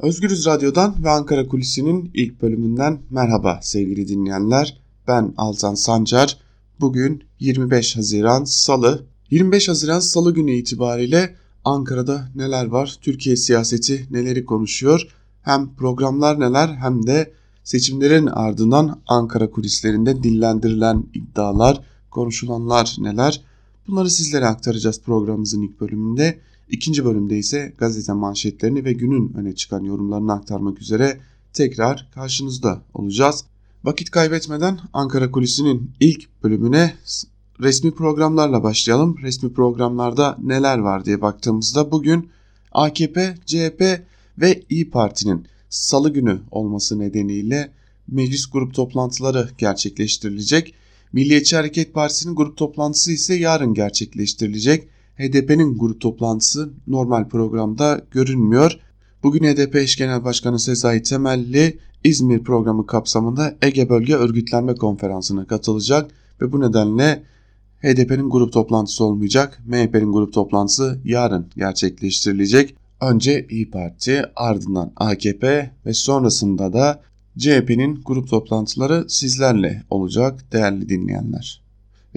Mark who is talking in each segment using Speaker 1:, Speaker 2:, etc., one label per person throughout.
Speaker 1: Özgürüz Radyo'dan ve Ankara Kulisi'nin ilk bölümünden merhaba sevgili dinleyenler. Ben Altan Sancar. Bugün 25 Haziran Salı. 25 Haziran Salı günü itibariyle Ankara'da neler var? Türkiye siyaseti neleri konuşuyor? Hem programlar neler hem de seçimlerin ardından Ankara kulislerinde dillendirilen iddialar, konuşulanlar neler? Bunları sizlere aktaracağız programımızın ilk bölümünde. İkinci bölümde ise gazete manşetlerini ve günün öne çıkan yorumlarını aktarmak üzere tekrar karşınızda olacağız. Vakit kaybetmeden Ankara Kulisi'nin ilk bölümüne resmi programlarla başlayalım. Resmi programlarda neler var diye baktığımızda bugün AKP, CHP ve İyi Parti'nin salı günü olması nedeniyle meclis grup toplantıları gerçekleştirilecek. Milliyetçi Hareket Partisi'nin grup toplantısı ise yarın gerçekleştirilecek. HDP'nin grup toplantısı normal programda görünmüyor. Bugün HDP eş genel başkanı Sezai Temelli İzmir programı kapsamında Ege Bölge Örgütlenme Konferansı'na katılacak ve bu nedenle HDP'nin grup toplantısı olmayacak. MHP'nin grup toplantısı yarın gerçekleştirilecek. Önce İyi Parti, ardından AKP ve sonrasında da CHP'nin grup toplantıları sizlerle olacak değerli dinleyenler.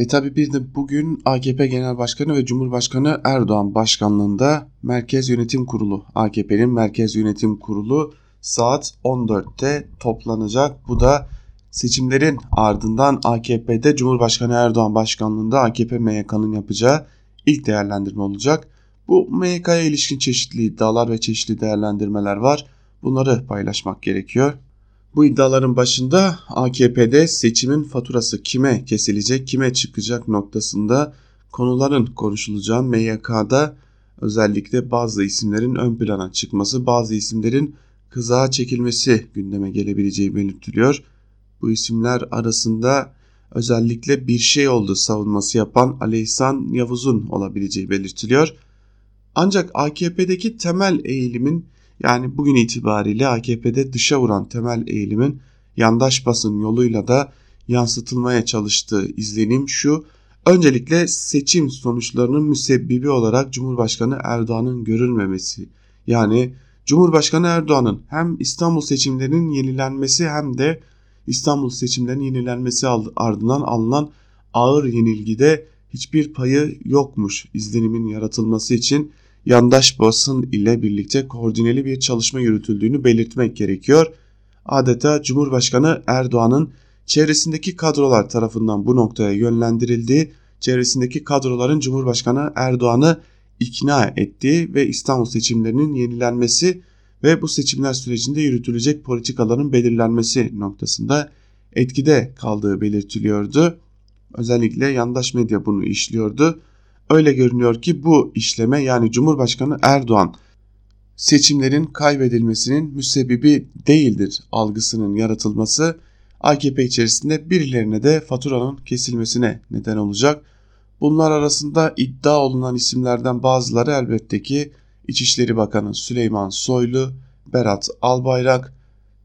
Speaker 1: Ve tabi bir de bugün AKP Genel Başkanı ve Cumhurbaşkanı Erdoğan başkanlığında Merkez Yönetim Kurulu, AKP'nin Merkez Yönetim Kurulu saat 14'te toplanacak. Bu da seçimlerin ardından AKP'de Cumhurbaşkanı Erdoğan başkanlığında AKP MYK'nın yapacağı ilk değerlendirme olacak. Bu MYK'ya ilişkin çeşitli iddialar ve çeşitli değerlendirmeler var. Bunları paylaşmak gerekiyor. Bu iddiaların başında AKP'de seçimin faturası kime kesilecek, kime çıkacak noktasında konuların konuşulacağı MYK'da özellikle bazı isimlerin ön plana çıkması, bazı isimlerin kızağa çekilmesi gündeme gelebileceği belirtiliyor. Bu isimler arasında özellikle bir şey oldu savunması yapan Ali İhsan Yavuz'un olabileceği belirtiliyor. Ancak AKP'deki temel eğilimin yani bugün itibariyle AKP'de dışa vuran temel eğilimin yandaş basın yoluyla da yansıtılmaya çalıştığı izlenim şu. Öncelikle seçim sonuçlarının müsebbibi olarak Cumhurbaşkanı Erdoğan'ın görülmemesi. Yani Cumhurbaşkanı Erdoğan'ın hem İstanbul seçimlerinin yenilenmesi hem de İstanbul seçimlerinin yenilenmesi ardından alınan ağır yenilgide hiçbir payı yokmuş izlenimin yaratılması için yandaş basın ile birlikte koordineli bir çalışma yürütüldüğünü belirtmek gerekiyor. Adeta Cumhurbaşkanı Erdoğan'ın çevresindeki kadrolar tarafından bu noktaya yönlendirildiği, çevresindeki kadroların Cumhurbaşkanı Erdoğan'ı ikna ettiği ve İstanbul seçimlerinin yenilenmesi ve bu seçimler sürecinde yürütülecek politikaların belirlenmesi noktasında etkide kaldığı belirtiliyordu. Özellikle yandaş medya bunu işliyordu. Öyle görünüyor ki bu işleme yani Cumhurbaşkanı Erdoğan seçimlerin kaybedilmesinin müsebbibi değildir algısının yaratılması AKP içerisinde birilerine de faturanın kesilmesine neden olacak. Bunlar arasında iddia olunan isimlerden bazıları elbette ki İçişleri Bakanı Süleyman Soylu, Berat Albayrak,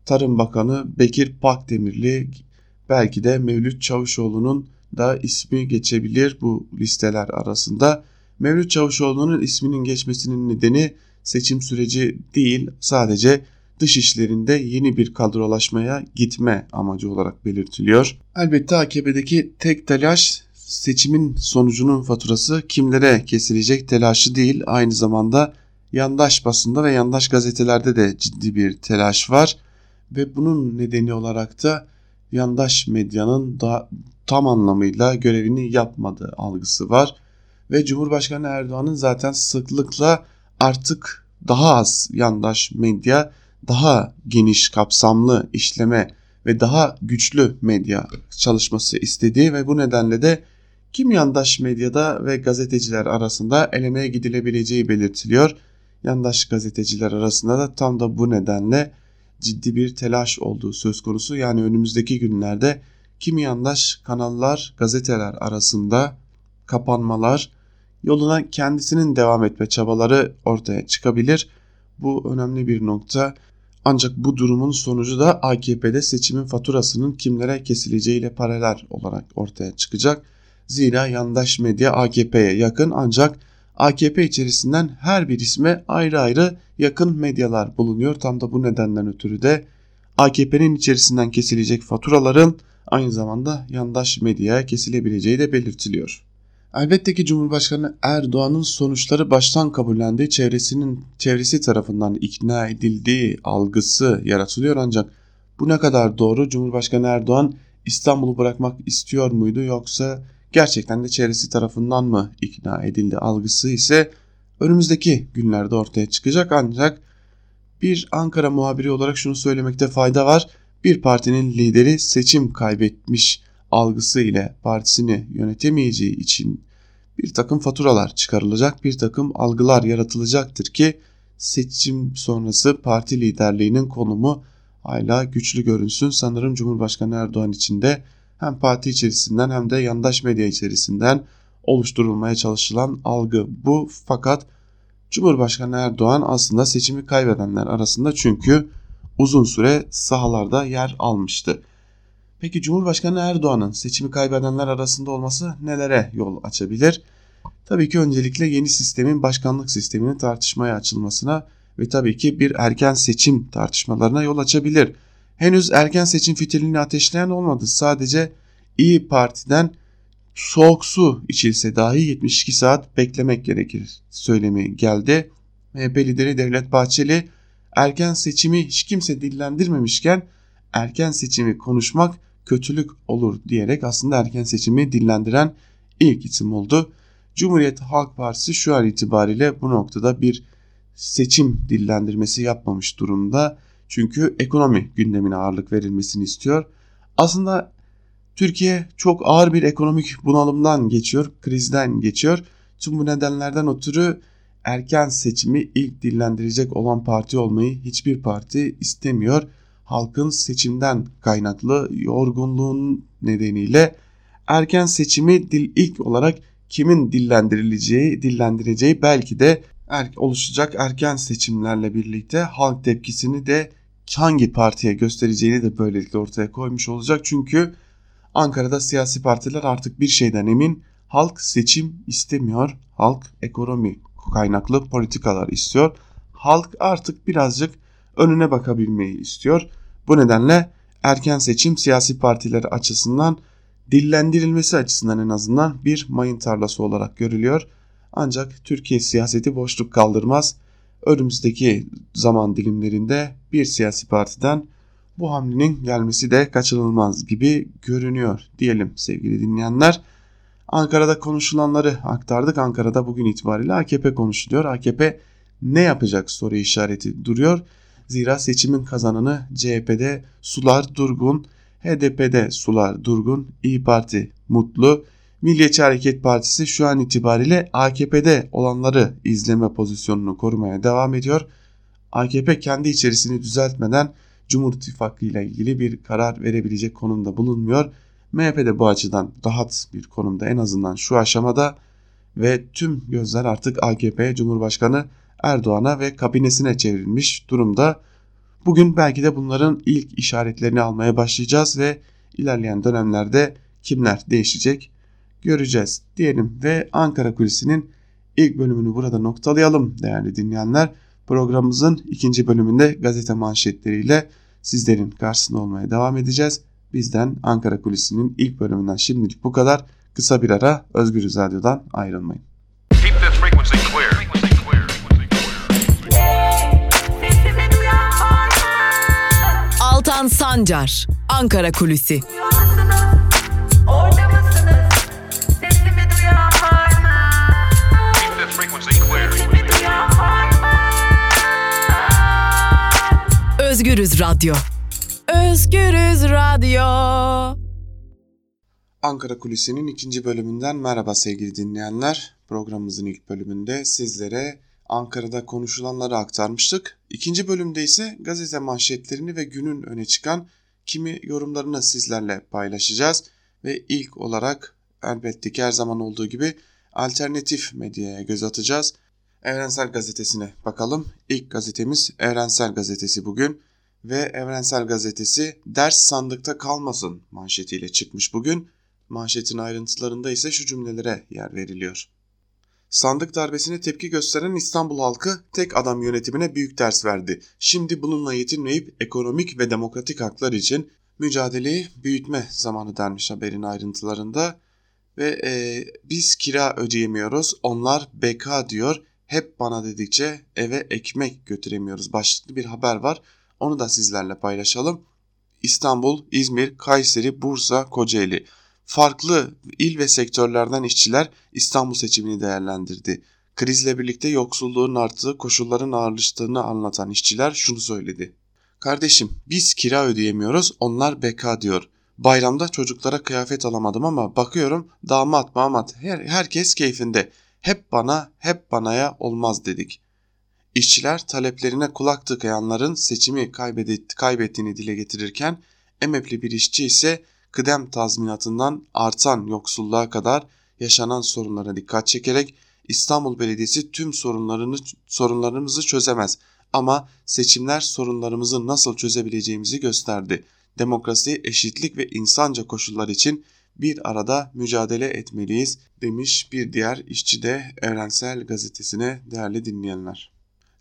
Speaker 1: Tarım Bakanı Bekir Pakdemirli, belki de Mevlüt Çavuşoğlu'nun da ismi geçebilir bu listeler arasında. Mevlüt Çavuşoğlu'nun isminin geçmesinin nedeni seçim süreci değil sadece dış işlerinde yeni bir kadrolaşmaya gitme amacı olarak belirtiliyor. Elbette AKP'deki tek telaş seçimin sonucunun faturası kimlere kesilecek telaşı değil aynı zamanda yandaş basında ve yandaş gazetelerde de ciddi bir telaş var ve bunun nedeni olarak da yandaş medyanın da tam anlamıyla görevini yapmadığı algısı var ve Cumhurbaşkanı Erdoğan'ın zaten sıklıkla artık daha az yandaş medya, daha geniş kapsamlı işleme ve daha güçlü medya çalışması istediği ve bu nedenle de kim yandaş medyada ve gazeteciler arasında elemeye gidilebileceği belirtiliyor. Yandaş gazeteciler arasında da tam da bu nedenle ciddi bir telaş olduğu söz konusu. Yani önümüzdeki günlerde kimi yandaş kanallar, gazeteler arasında kapanmalar, yoluna kendisinin devam etme çabaları ortaya çıkabilir. Bu önemli bir nokta. Ancak bu durumun sonucu da AKP'de seçimin faturasının kimlere kesileceğiyle paralel olarak ortaya çıkacak. Zira yandaş medya AKP'ye yakın ancak AKP içerisinden her bir isme ayrı ayrı yakın medyalar bulunuyor. Tam da bu nedenden ötürü de AKP'nin içerisinden kesilecek faturaların aynı zamanda yandaş medyaya kesilebileceği de belirtiliyor. Elbette ki Cumhurbaşkanı Erdoğan'ın sonuçları baştan kabullendiği çevresinin çevresi tarafından ikna edildiği algısı yaratılıyor ancak bu ne kadar doğru? Cumhurbaşkanı Erdoğan İstanbul'u bırakmak istiyor muydu yoksa gerçekten de çevresi tarafından mı ikna edildi algısı ise önümüzdeki günlerde ortaya çıkacak ancak bir Ankara muhabiri olarak şunu söylemekte fayda var. Bir partinin lideri seçim kaybetmiş algısı ile partisini yönetemeyeceği için bir takım faturalar çıkarılacak, bir takım algılar yaratılacaktır ki seçim sonrası parti liderliğinin konumu hala güçlü görünsün. Sanırım Cumhurbaşkanı Erdoğan için de hem parti içerisinden hem de yandaş medya içerisinden oluşturulmaya çalışılan algı bu. Fakat Cumhurbaşkanı Erdoğan aslında seçimi kaybedenler arasında çünkü uzun süre sahalarda yer almıştı. Peki Cumhurbaşkanı Erdoğan'ın seçimi kaybedenler arasında olması nelere yol açabilir? Tabii ki öncelikle yeni sistemin başkanlık sisteminin tartışmaya açılmasına ve tabii ki bir erken seçim tartışmalarına yol açabilir. Henüz erken seçim fitilini ateşleyen olmadı. Sadece İyi Parti'den soğuk su içilse dahi 72 saat beklemek gerekir söylemi geldi. MHP lideri Devlet Bahçeli erken seçimi hiç kimse dillendirmemişken erken seçimi konuşmak kötülük olur diyerek aslında erken seçimi dillendiren ilk isim oldu. Cumhuriyet Halk Partisi şu an itibariyle bu noktada bir seçim dillendirmesi yapmamış durumda. Çünkü ekonomi gündemine ağırlık verilmesini istiyor. Aslında Türkiye çok ağır bir ekonomik bunalımdan geçiyor, krizden geçiyor. Tüm bu nedenlerden ötürü erken seçimi ilk dillendirecek olan parti olmayı hiçbir parti istemiyor. Halkın seçimden kaynaklı yorgunluğun nedeniyle erken seçimi dil ilk olarak kimin dillendirileceği, dillendireceği belki de er, oluşacak erken seçimlerle birlikte halk tepkisini de hangi partiye göstereceğini de böylelikle ortaya koymuş olacak. Çünkü Ankara'da siyasi partiler artık bir şeyden emin. Halk seçim istemiyor. Halk ekonomi kaynaklı politikalar istiyor. Halk artık birazcık önüne bakabilmeyi istiyor. Bu nedenle erken seçim siyasi partiler açısından dillendirilmesi açısından en azından bir mayın tarlası olarak görülüyor. Ancak Türkiye siyaseti boşluk kaldırmaz. Önümüzdeki zaman dilimlerinde bir siyasi partiden bu hamlenin gelmesi de kaçınılmaz gibi görünüyor diyelim sevgili dinleyenler. Ankara'da konuşulanları aktardık. Ankara'da bugün itibariyle AKP konuşuluyor. AKP ne yapacak soru işareti duruyor. Zira seçimin kazananı CHP'de Sular Durgun, HDP'de Sular Durgun, İyi Parti mutlu. Milliyetçi Hareket Partisi şu an itibariyle AKP'de olanları izleme pozisyonunu korumaya devam ediyor. AKP kendi içerisini düzeltmeden Cumhur İttifakı ile ilgili bir karar verebilecek konumda bulunmuyor. MHP de bu açıdan rahat bir konumda en azından şu aşamada ve tüm gözler artık AKP Cumhurbaşkanı Erdoğan'a ve kabinesine çevrilmiş durumda. Bugün belki de bunların ilk işaretlerini almaya başlayacağız ve ilerleyen dönemlerde kimler değişecek göreceğiz diyelim ve Ankara Kulisi'nin ilk bölümünü burada noktalayalım değerli dinleyenler. Programımızın ikinci bölümünde gazete manşetleriyle sizlerin karşısında olmaya devam edeceğiz. Bizden Ankara Kulisi'nin ilk bölümünden şimdilik bu kadar. Kısa bir ara Özgür Radyo'dan ayrılmayın.
Speaker 2: Altan Sancar, Ankara Kulüsi. Özgürüz Radyo. Özgürüz Radyo.
Speaker 1: Ankara Kulisi'nin ikinci bölümünden merhaba sevgili dinleyenler. Programımızın ilk bölümünde sizlere Ankara'da konuşulanları aktarmıştık. İkinci bölümde ise gazete manşetlerini ve günün öne çıkan kimi yorumlarını sizlerle paylaşacağız. Ve ilk olarak elbette ki her zaman olduğu gibi alternatif medyaya göz atacağız. Evrensel Gazetesi'ne bakalım. İlk gazetemiz Evrensel Gazetesi bugün ve Evrensel Gazetesi ders sandıkta kalmasın manşetiyle çıkmış bugün. Manşetin ayrıntılarında ise şu cümlelere yer veriliyor. Sandık darbesine tepki gösteren İstanbul halkı tek adam yönetimine büyük ders verdi. Şimdi bununla yetinmeyip ekonomik ve demokratik haklar için mücadeleyi büyütme zamanı denmiş haberin ayrıntılarında. Ve e, biz kira ödeyemiyoruz onlar beka diyor hep bana dedikçe eve ekmek götüremiyoruz başlıklı bir haber var. Onu da sizlerle paylaşalım. İstanbul, İzmir, Kayseri, Bursa, Kocaeli farklı il ve sektörlerden işçiler İstanbul seçimini değerlendirdi. Krizle birlikte yoksulluğun arttığı, koşulların ağırlaştığını anlatan işçiler şunu söyledi. Kardeşim biz kira ödeyemiyoruz onlar beka diyor. Bayramda çocuklara kıyafet alamadım ama bakıyorum damat mamat her, herkes keyfinde. Hep bana hep banaya olmaz dedik. İşçiler taleplerine kulak tıkayanların seçimi kaybettiğini dile getirirken emekli bir işçi ise kıdem tazminatından artan yoksulluğa kadar yaşanan sorunlara dikkat çekerek İstanbul Belediyesi tüm sorunlarını sorunlarımızı çözemez ama seçimler sorunlarımızı nasıl çözebileceğimizi gösterdi. Demokrasi, eşitlik ve insanca koşullar için bir arada mücadele etmeliyiz demiş bir diğer işçi de Evrensel Gazetesi'ne değerli dinleyenler.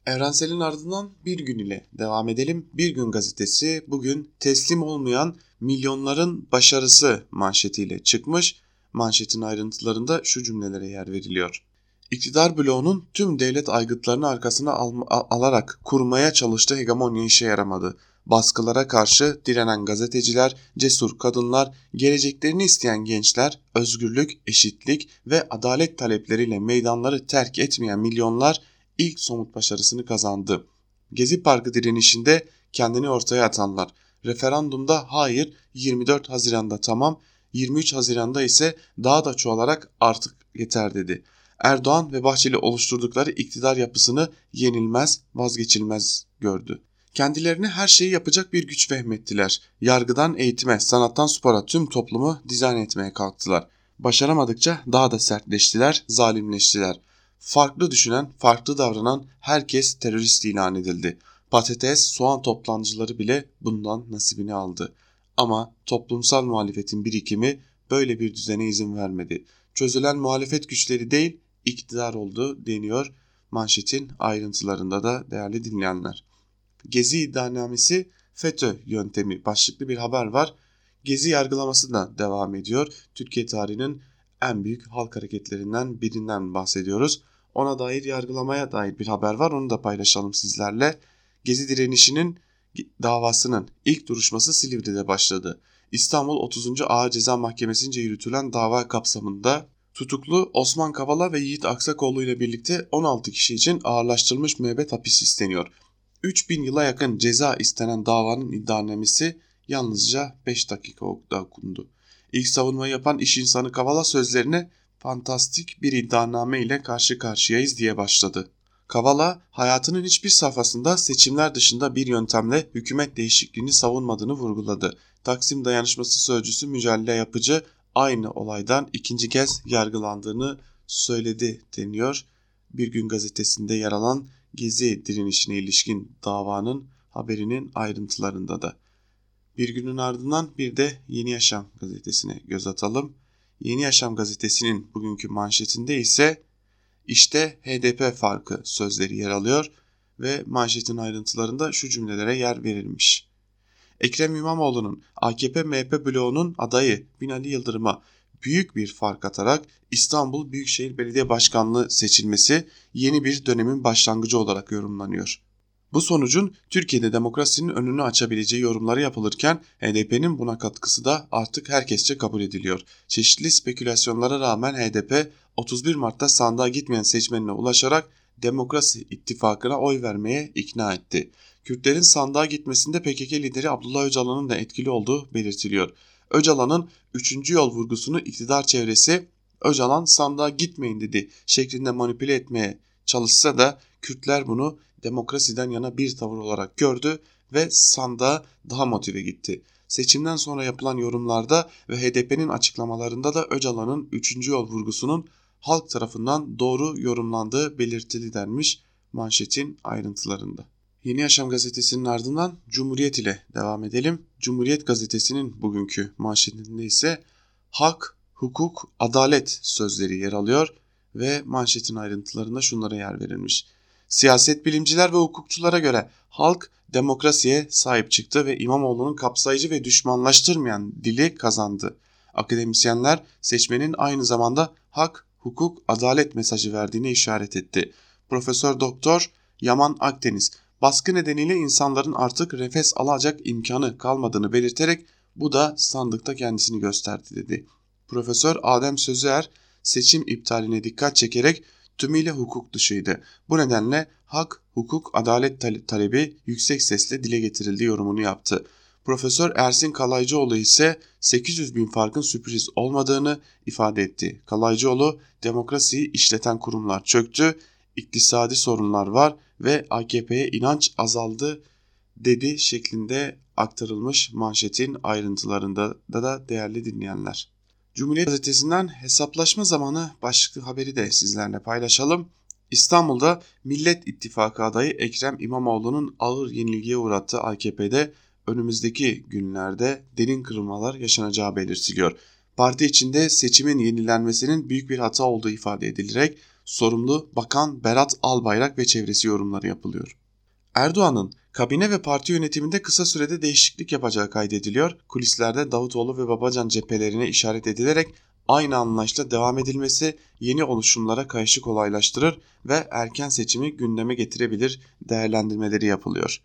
Speaker 1: Evrensel'in ardından bir gün ile devam edelim. Bir gün gazetesi bugün teslim olmayan milyonların başarısı manşetiyle çıkmış. Manşetin ayrıntılarında şu cümlelere yer veriliyor. İktidar bloğunun tüm devlet aygıtlarını arkasına al alarak kurmaya çalıştığı hegemonya işe yaramadı. Baskılara karşı direnen gazeteciler, cesur kadınlar, geleceklerini isteyen gençler, özgürlük, eşitlik ve adalet talepleriyle meydanları terk etmeyen milyonlar ilk somut başarısını kazandı. Gezi Parkı direnişinde kendini ortaya atanlar, referandumda hayır 24 Haziran'da tamam, 23 Haziran'da ise daha da çoğalarak artık yeter dedi. Erdoğan ve Bahçeli oluşturdukları iktidar yapısını yenilmez, vazgeçilmez gördü. Kendilerini her şeyi yapacak bir güç vehmettiler. Yargıdan eğitime, sanattan spora tüm toplumu dizayn etmeye kalktılar. Başaramadıkça daha da sertleştiler, zalimleştiler. Farklı düşünen, farklı davranan herkes terörist ilan edildi. Patates, soğan toplancıları bile bundan nasibini aldı. Ama toplumsal muhalefetin birikimi böyle bir düzene izin vermedi. Çözülen muhalefet güçleri değil, iktidar oldu deniyor manşetin ayrıntılarında da değerli dinleyenler. Gezi iddianamesi FETÖ yöntemi başlıklı bir haber var. Gezi yargılaması da devam ediyor. Türkiye tarihinin en büyük halk hareketlerinden birinden bahsediyoruz. Ona dair yargılamaya dair bir haber var onu da paylaşalım sizlerle. Gezi direnişinin davasının ilk duruşması Silivri'de başladı. İstanbul 30. Ağır Ceza Mahkemesi'nce yürütülen dava kapsamında tutuklu Osman Kavala ve Yiğit Aksakoğlu ile birlikte 16 kişi için ağırlaştırılmış müebbet hapis isteniyor. 3000 yıla yakın ceza istenen davanın iddianamesi yalnızca 5 dakika okundu. İlk savunmayı yapan iş insanı Kavala sözlerine fantastik bir iddianame ile karşı karşıyayız diye başladı. Kavala hayatının hiçbir safhasında seçimler dışında bir yöntemle hükümet değişikliğini savunmadığını vurguladı. Taksim dayanışması sözcüsü Mücadele Yapıcı aynı olaydan ikinci kez yargılandığını söyledi deniyor. Bir gün gazetesinde yer alan Gezi direnişine ilişkin davanın haberinin ayrıntılarında da. Bir günün ardından bir de Yeni Yaşam gazetesine göz atalım. Yeni Yaşam gazetesinin bugünkü manşetinde ise işte HDP farkı sözleri yer alıyor ve manşetin ayrıntılarında şu cümlelere yer verilmiş. Ekrem İmamoğlu'nun AKP-MHP bloğunun adayı Binali Yıldırım'a büyük bir fark atarak İstanbul Büyükşehir Belediye Başkanlığı seçilmesi yeni bir dönemin başlangıcı olarak yorumlanıyor. Bu sonucun Türkiye'de demokrasinin önünü açabileceği yorumları yapılırken HDP'nin buna katkısı da artık herkesçe kabul ediliyor. Çeşitli spekülasyonlara rağmen HDP 31 Mart'ta sandığa gitmeyen seçmenine ulaşarak Demokrasi ittifakına oy vermeye ikna etti. Kürtlerin sandığa gitmesinde PKK lideri Abdullah Öcalan'ın da etkili olduğu belirtiliyor. Öcalan'ın 3. yol vurgusunu iktidar çevresi Öcalan sandığa gitmeyin dedi şeklinde manipüle etmeye çalışsa da Kürtler bunu demokrasiden yana bir tavır olarak gördü ve sandığa daha motive gitti. Seçimden sonra yapılan yorumlarda ve HDP'nin açıklamalarında da Öcalan'ın 3. yol vurgusunun halk tarafından doğru yorumlandığı belirtili denmiş manşetin ayrıntılarında. Yeni Yaşam gazetesinin ardından Cumhuriyet ile devam edelim. Cumhuriyet gazetesinin bugünkü manşetinde ise hak, hukuk, adalet sözleri yer alıyor ve manşetin ayrıntılarında şunlara yer verilmiş. Siyaset bilimciler ve hukukçulara göre halk demokrasiye sahip çıktı ve İmamoğlu'nun kapsayıcı ve düşmanlaştırmayan dili kazandı. Akademisyenler seçmenin aynı zamanda hak, hukuk, adalet mesajı verdiğine işaret etti. Profesör Doktor Yaman Akdeniz baskı nedeniyle insanların artık nefes alacak imkanı kalmadığını belirterek bu da sandıkta kendisini gösterdi dedi. Profesör Adem Sözer seçim iptaline dikkat çekerek tümüyle hukuk dışıydı. Bu nedenle hak, hukuk, adalet talebi yüksek sesle dile getirildi yorumunu yaptı. Profesör Ersin Kalaycıoğlu ise 800 bin farkın sürpriz olmadığını ifade etti. Kalaycıoğlu demokrasiyi işleten kurumlar çöktü, iktisadi sorunlar var ve AKP'ye inanç azaldı dedi şeklinde aktarılmış manşetin ayrıntılarında da, değerli dinleyenler. Cumhuriyet Gazetesi'nden hesaplaşma zamanı başlıklı haberi de sizlerle paylaşalım. İstanbul'da Millet İttifakı adayı Ekrem İmamoğlu'nun ağır yenilgiye uğrattığı AKP'de önümüzdeki günlerde derin kırılmalar yaşanacağı belirtiliyor. Parti içinde seçimin yenilenmesinin büyük bir hata olduğu ifade edilerek sorumlu Bakan Berat Albayrak ve çevresi yorumları yapılıyor. Erdoğan'ın kabine ve parti yönetiminde kısa sürede değişiklik yapacağı kaydediliyor. Kulislerde Davutoğlu ve Babacan cephelerine işaret edilerek aynı anlayışla devam edilmesi yeni oluşumlara kayışı kolaylaştırır ve erken seçimi gündeme getirebilir değerlendirmeleri yapılıyor.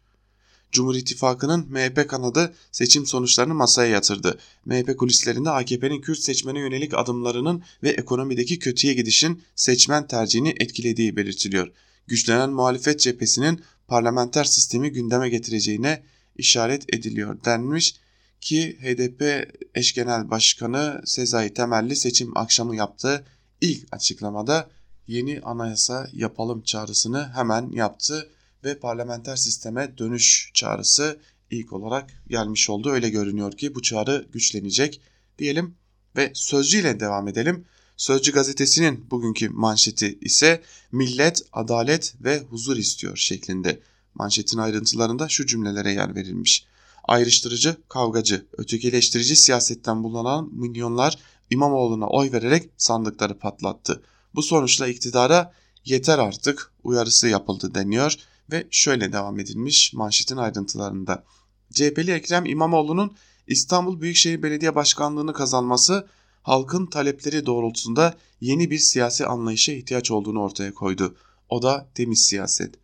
Speaker 1: Cumhur İttifakı'nın MHP kanadı seçim sonuçlarını masaya yatırdı. MHP kulislerinde AKP'nin Kürt seçmene yönelik adımlarının ve ekonomideki kötüye gidişin seçmen tercihini etkilediği belirtiliyor. Güçlenen muhalefet cephesinin parlamenter sistemi gündeme getireceğine işaret ediliyor denmiş ki HDP eş genel başkanı Sezai Temelli seçim akşamı yaptığı ilk açıklamada yeni anayasa yapalım çağrısını hemen yaptı ve parlamenter sisteme dönüş çağrısı ilk olarak gelmiş oldu. Öyle görünüyor ki bu çağrı güçlenecek diyelim ve Sözcü ile devam edelim. Sözcü gazetesinin bugünkü manşeti ise millet, adalet ve huzur istiyor şeklinde. Manşetin ayrıntılarında şu cümlelere yer verilmiş. Ayrıştırıcı, kavgacı, ötekileştirici siyasetten bulunan milyonlar İmamoğlu'na oy vererek sandıkları patlattı. Bu sonuçla iktidara yeter artık uyarısı yapıldı deniyor ve şöyle devam edilmiş manşetin ayrıntılarında. CHP'li Ekrem İmamoğlu'nun İstanbul Büyükşehir Belediye Başkanlığı'nı kazanması halkın talepleri doğrultusunda yeni bir siyasi anlayışa ihtiyaç olduğunu ortaya koydu. O da temiz siyaset.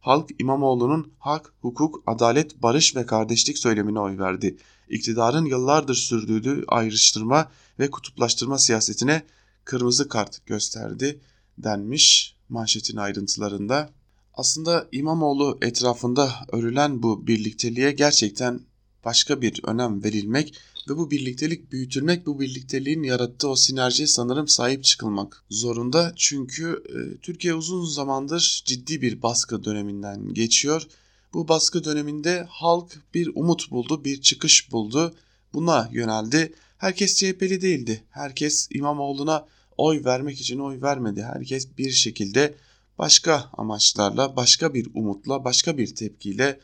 Speaker 1: Halk İmamoğlu'nun hak, hukuk, adalet, barış ve kardeşlik söylemine oy verdi. İktidarın yıllardır sürdürdüğü ayrıştırma ve kutuplaştırma siyasetine kırmızı kart gösterdi denmiş manşetin ayrıntılarında. Aslında İmamoğlu etrafında örülen bu birlikteliğe gerçekten başka bir önem verilmek ve bu birliktelik büyütülmek, bu birlikteliğin yarattığı o sinerjiye sanırım sahip çıkılmak zorunda. Çünkü e, Türkiye uzun zamandır ciddi bir baskı döneminden geçiyor. Bu baskı döneminde halk bir umut buldu, bir çıkış buldu. Buna yöneldi. Herkes CHP'li değildi. Herkes İmamoğlu'na oy vermek için oy vermedi. Herkes bir şekilde başka amaçlarla, başka bir umutla, başka bir tepkiyle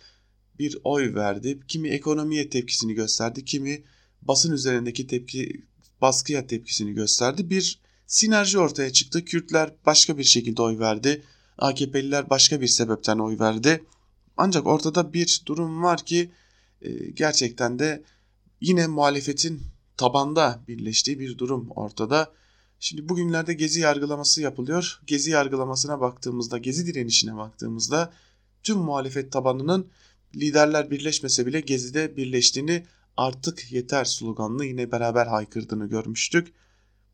Speaker 1: bir oy verdi. Kimi ekonomiye tepkisini gösterdi, kimi basın üzerindeki tepki baskıya tepkisini gösterdi. Bir sinerji ortaya çıktı. Kürtler başka bir şekilde oy verdi. AKP'liler başka bir sebepten oy verdi. Ancak ortada bir durum var ki e, gerçekten de yine muhalefetin tabanda birleştiği bir durum ortada. Şimdi bugünlerde gezi yargılaması yapılıyor. Gezi yargılamasına baktığımızda, gezi direnişine baktığımızda tüm muhalefet tabanının liderler birleşmese bile gezide birleştiğini artık yeter sloganını yine beraber haykırdığını görmüştük.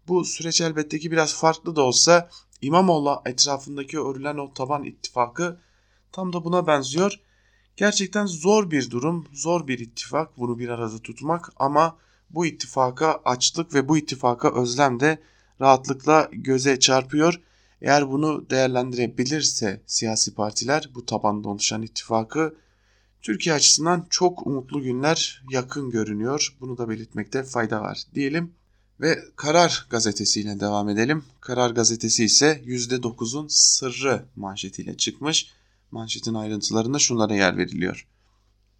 Speaker 1: Bu süreç elbette ki biraz farklı da olsa İmamoğlu etrafındaki örülen o taban ittifakı tam da buna benziyor. Gerçekten zor bir durum, zor bir ittifak bunu bir arada tutmak ama bu ittifaka açlık ve bu ittifaka özlem de rahatlıkla göze çarpıyor. Eğer bunu değerlendirebilirse siyasi partiler bu tabanda oluşan ittifakı Türkiye açısından çok umutlu günler yakın görünüyor. Bunu da belirtmekte fayda var diyelim. Ve Karar gazetesiyle devam edelim. Karar gazetesi ise %9'un sırrı manşetiyle çıkmış. Manşetin ayrıntılarında şunlara yer veriliyor.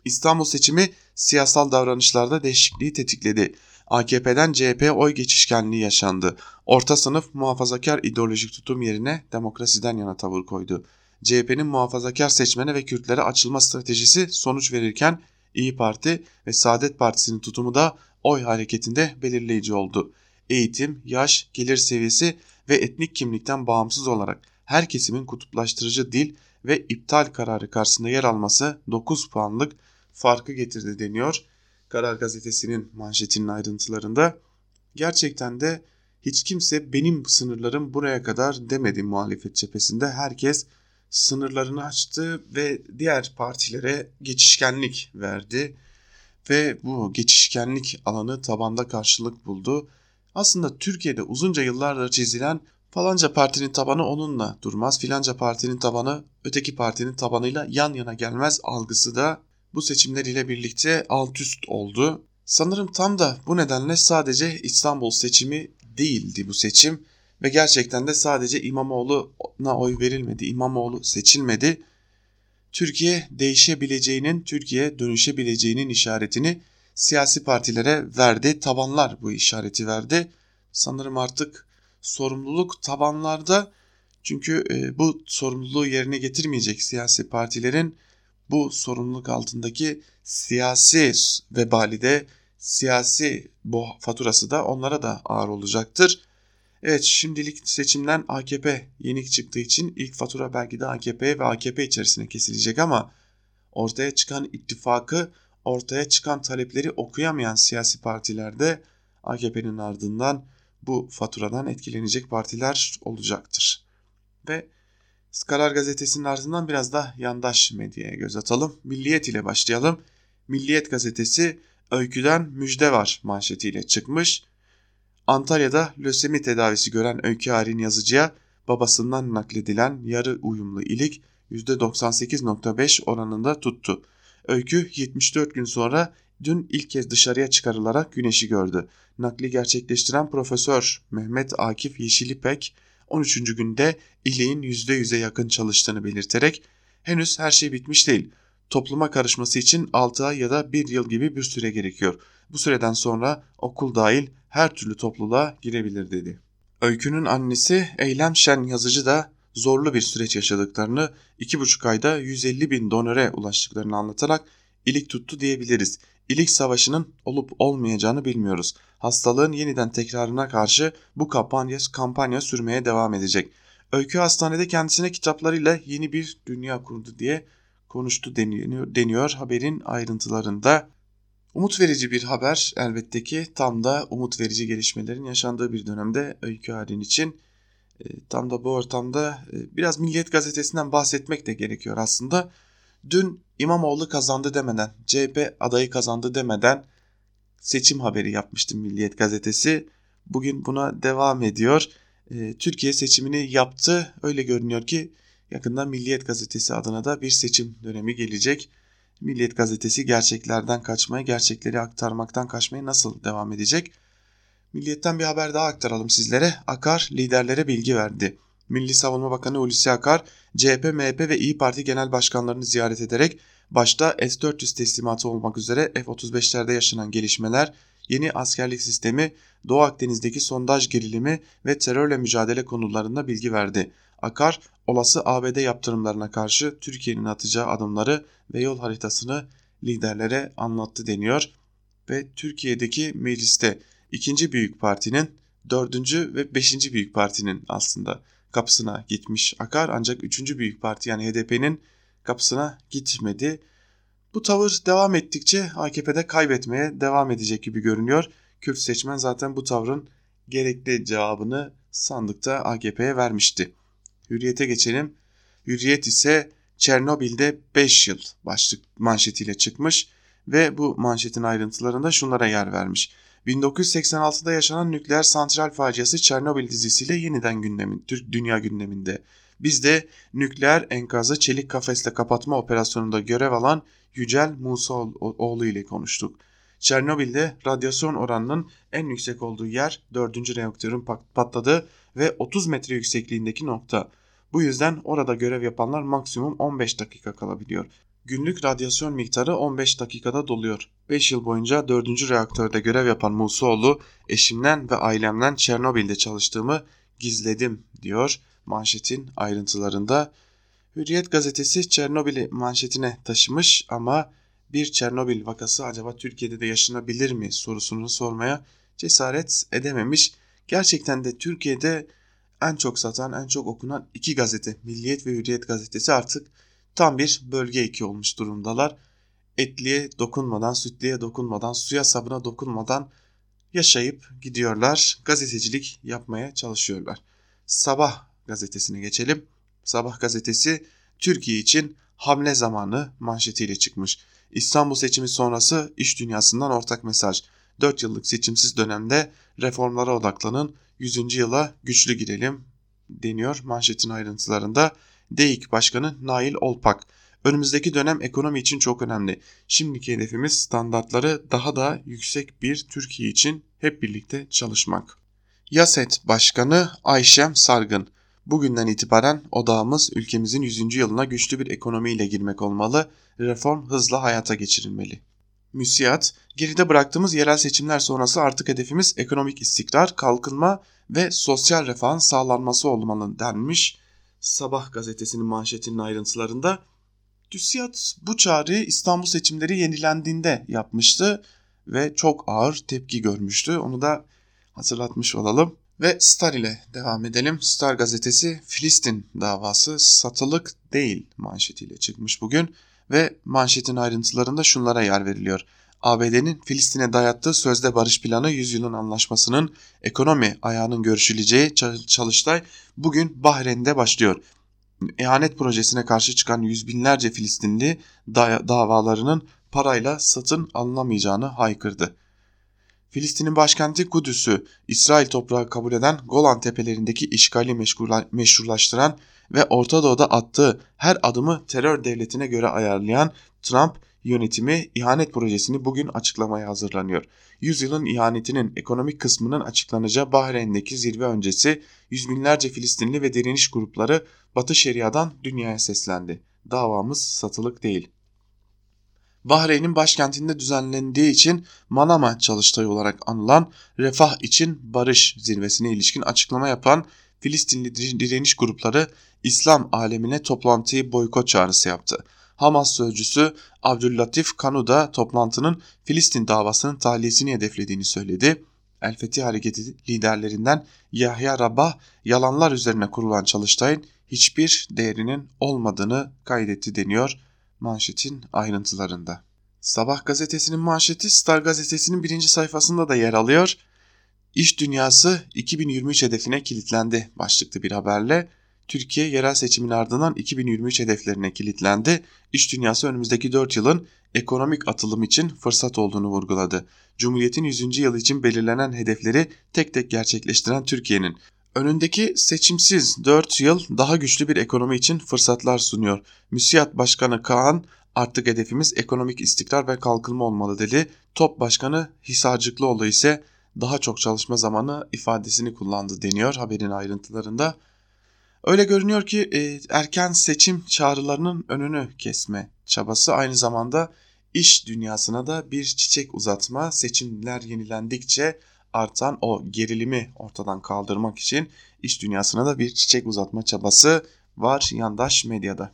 Speaker 1: İstanbul seçimi siyasal davranışlarda değişikliği tetikledi. AKP'den CHP'ye oy geçişkenliği yaşandı. Orta sınıf muhafazakar ideolojik tutum yerine demokrasiden yana tavır koydu. CHP'nin muhafazakar seçmene ve Kürtlere açılma stratejisi sonuç verirken İyi Parti ve Saadet Partisi'nin tutumu da oy hareketinde belirleyici oldu. Eğitim, yaş, gelir seviyesi ve etnik kimlikten bağımsız olarak her kesimin kutuplaştırıcı dil ve iptal kararı karşısında yer alması 9 puanlık farkı getirdi deniyor. Karar gazetesinin manşetinin ayrıntılarında. Gerçekten de hiç kimse benim sınırlarım buraya kadar demedi muhalefet cephesinde. Herkes sınırlarını açtı ve diğer partilere geçişkenlik verdi. Ve bu geçişkenlik alanı tabanda karşılık buldu. Aslında Türkiye'de uzunca yıllardır çizilen falanca partinin tabanı onunla durmaz, filanca partinin tabanı öteki partinin tabanıyla yan yana gelmez algısı da bu seçimler ile birlikte alt üst oldu. Sanırım tam da bu nedenle sadece İstanbul seçimi değildi bu seçim ve gerçekten de sadece İmamoğlu'na oy verilmedi. İmamoğlu seçilmedi. Türkiye değişebileceğinin, Türkiye dönüşebileceğinin işaretini siyasi partilere verdi. Tabanlar bu işareti verdi. Sanırım artık sorumluluk tabanlarda. Çünkü e, bu sorumluluğu yerine getirmeyecek siyasi partilerin bu sorumluluk altındaki siyasi vebali de siyasi bu faturası da onlara da ağır olacaktır. Evet şimdilik seçimden AKP yenik çıktığı için ilk fatura belki de AKP ve AKP içerisine kesilecek ama ortaya çıkan ittifakı, ortaya çıkan talepleri okuyamayan siyasi partilerde AKP'nin ardından bu faturadan etkilenecek partiler olacaktır. Ve Skalar gazetesinin ardından biraz da yandaş medyaya göz atalım. Milliyet ile başlayalım. Milliyet gazetesi öyküden müjde var manşetiyle çıkmış. Antalya'da lösemi tedavisi gören Öykü Arin yazıcıya babasından nakledilen yarı uyumlu ilik %98.5 oranında tuttu. Öykü 74 gün sonra dün ilk kez dışarıya çıkarılarak güneşi gördü. Nakli gerçekleştiren Profesör Mehmet Akif Yeşilipek 13. günde iliğin %100'e yakın çalıştığını belirterek henüz her şey bitmiş değil. Topluma karışması için 6 ay ya da 1 yıl gibi bir süre gerekiyor. Bu süreden sonra okul dahil her türlü topluluğa girebilir dedi. Öykünün annesi Eylem Şen yazıcı da zorlu bir süreç yaşadıklarını, 2,5 ayda 150 bin donöre ulaştıklarını anlatarak ilik tuttu diyebiliriz. İlik savaşının olup olmayacağını bilmiyoruz. Hastalığın yeniden tekrarına karşı bu kampanya, kampanya sürmeye devam edecek. Öykü hastanede kendisine kitaplarıyla yeni bir dünya kurdu diye konuştu deniyor, deniyor haberin ayrıntılarında. Umut verici bir haber elbette ki tam da umut verici gelişmelerin yaşandığı bir dönemde Öykü Harin için. E, tam da bu ortamda e, biraz Milliyet Gazetesi'nden bahsetmek de gerekiyor aslında. Dün İmamoğlu kazandı demeden, CHP adayı kazandı demeden seçim haberi yapmıştı Milliyet Gazetesi. Bugün buna devam ediyor. E, Türkiye seçimini yaptı. Öyle görünüyor ki yakında Milliyet Gazetesi adına da bir seçim dönemi gelecek. Milliyet Gazetesi gerçeklerden kaçmaya, gerçekleri aktarmaktan kaçmaya nasıl devam edecek? Milliyetten bir haber daha aktaralım sizlere. Akar liderlere bilgi verdi. Milli Savunma Bakanı Hulusi Akar, CHP, MHP ve İyi Parti genel başkanlarını ziyaret ederek başta S-400 teslimatı olmak üzere F-35'lerde yaşanan gelişmeler, yeni askerlik sistemi, Doğu Akdeniz'deki sondaj gerilimi ve terörle mücadele konularında bilgi verdi. Akar, olası ABD yaptırımlarına karşı Türkiye'nin atacağı adımları ve yol haritasını liderlere anlattı deniyor. Ve Türkiye'deki mecliste ikinci büyük partinin, dördüncü ve beşinci büyük partinin aslında kapısına gitmiş Akar ancak üçüncü büyük parti yani HDP'nin kapısına gitmedi. Bu tavır devam ettikçe AKP'de kaybetmeye devam edecek gibi görünüyor. Kürt seçmen zaten bu tavrın gerekli cevabını sandıkta AKP'ye vermişti. Hürriyete geçelim. Hürriyet ise Çernobil'de 5 yıl başlık manşetiyle çıkmış ve bu manşetin ayrıntılarında şunlara yer vermiş. 1986'da yaşanan nükleer santral faciası Çernobil dizisiyle yeniden gündemin, Türk dünya gündeminde. Biz de nükleer enkazı çelik kafesle kapatma operasyonunda görev alan Yücel Musaoğlu ile konuştuk. Çernobil'de radyasyon oranının en yüksek olduğu yer 4. reaktörün patladığı ve 30 metre yüksekliğindeki nokta. Bu yüzden orada görev yapanlar maksimum 15 dakika kalabiliyor. Günlük radyasyon miktarı 15 dakikada doluyor. 5 yıl boyunca 4. reaktörde görev yapan Musoğlu, eşimden ve ailemden Çernobil'de çalıştığımı gizledim diyor manşetin ayrıntılarında. Hürriyet gazetesi Çernobil'i manşetine taşımış ama bir Çernobil vakası acaba Türkiye'de de yaşanabilir mi sorusunu sormaya cesaret edememiş. Gerçekten de Türkiye'de en çok satan, en çok okunan iki gazete, Milliyet ve Hürriyet gazetesi artık tam bir bölge eki olmuş durumdalar. Etliye dokunmadan, sütliye dokunmadan, suya sabına dokunmadan yaşayıp gidiyorlar. Gazetecilik yapmaya çalışıyorlar. Sabah gazetesine geçelim. Sabah gazetesi Türkiye için hamle zamanı manşetiyle çıkmış. İstanbul seçimi sonrası iş dünyasından ortak mesaj. 4 yıllık seçimsiz dönemde reformlara odaklanın, 100. yıla güçlü girelim deniyor manşetin ayrıntılarında. DEİK Başkanı Nail Olpak. Önümüzdeki dönem ekonomi için çok önemli. Şimdiki hedefimiz standartları daha da yüksek bir Türkiye için hep birlikte çalışmak. Yaset Başkanı Ayşem Sargın. Bugünden itibaren odağımız ülkemizin 100. yılına güçlü bir ekonomiyle girmek olmalı, reform hızla hayata geçirilmeli. Müsiyat, geride bıraktığımız yerel seçimler sonrası artık hedefimiz ekonomik istikrar, kalkınma ve sosyal refahın sağlanması olmalı denmiş. Sabah gazetesinin manşetinin ayrıntılarında TÜSİAD bu çağrıyı İstanbul seçimleri yenilendiğinde yapmıştı ve çok ağır tepki görmüştü. Onu da hatırlatmış olalım. Ve Star ile devam edelim. Star gazetesi Filistin davası satılık değil manşetiyle çıkmış bugün ve manşetin ayrıntılarında şunlara yer veriliyor. ABD'nin Filistin'e dayattığı sözde barış planı yüzyılın anlaşmasının ekonomi ayağının görüşüleceği çalıştay bugün Bahreyn'de başlıyor. İhanet projesine karşı çıkan yüz binlerce Filistinli davalarının parayla satın alınamayacağını haykırdı. Filistin'in başkenti Kudüs'ü İsrail toprağı kabul eden Golan tepelerindeki işgali meşrulaştıran ve Orta Doğu'da attığı her adımı terör devletine göre ayarlayan Trump yönetimi ihanet projesini bugün açıklamaya hazırlanıyor. Yüzyılın ihanetinin ekonomik kısmının açıklanacağı Bahreyn'deki zirve öncesi yüz binlerce Filistinli ve direniş grupları Batı Şeria'dan dünyaya seslendi. Davamız satılık değil. Bahreyn'in başkentinde düzenlendiği için Manama çalıştayı olarak anılan Refah için Barış zirvesine ilişkin açıklama yapan Filistinli direniş grupları İslam alemine toplantıyı boykot çağrısı yaptı. Hamas sözcüsü Abdüllatif Kanu da toplantının Filistin davasının tahliyesini hedeflediğini söyledi. El Fethi Hareketi liderlerinden Yahya Rabah yalanlar üzerine kurulan çalıştayın hiçbir değerinin olmadığını kaydetti deniyor manşetin ayrıntılarında. Sabah gazetesinin manşeti Star gazetesinin birinci sayfasında da yer alıyor. İş dünyası 2023 hedefine kilitlendi başlıklı bir haberle. Türkiye yerel seçimin ardından 2023 hedeflerine kilitlendi. İş dünyası önümüzdeki 4 yılın ekonomik atılım için fırsat olduğunu vurguladı. Cumhuriyet'in 100. yılı için belirlenen hedefleri tek tek gerçekleştiren Türkiye'nin önündeki seçimsiz 4 yıl daha güçlü bir ekonomi için fırsatlar sunuyor. Müsiyat Başkanı Kaan artık hedefimiz ekonomik istikrar ve kalkınma olmalı dedi. Top Başkanı Hisarcıklıoğlu ise daha çok çalışma zamanı ifadesini kullandı deniyor haberin ayrıntılarında. Öyle görünüyor ki e, erken seçim çağrılarının önünü kesme çabası aynı zamanda iş dünyasına da bir çiçek uzatma, seçimler yenilendikçe artan o gerilimi ortadan kaldırmak için iş dünyasına da bir çiçek uzatma çabası var yandaş medyada.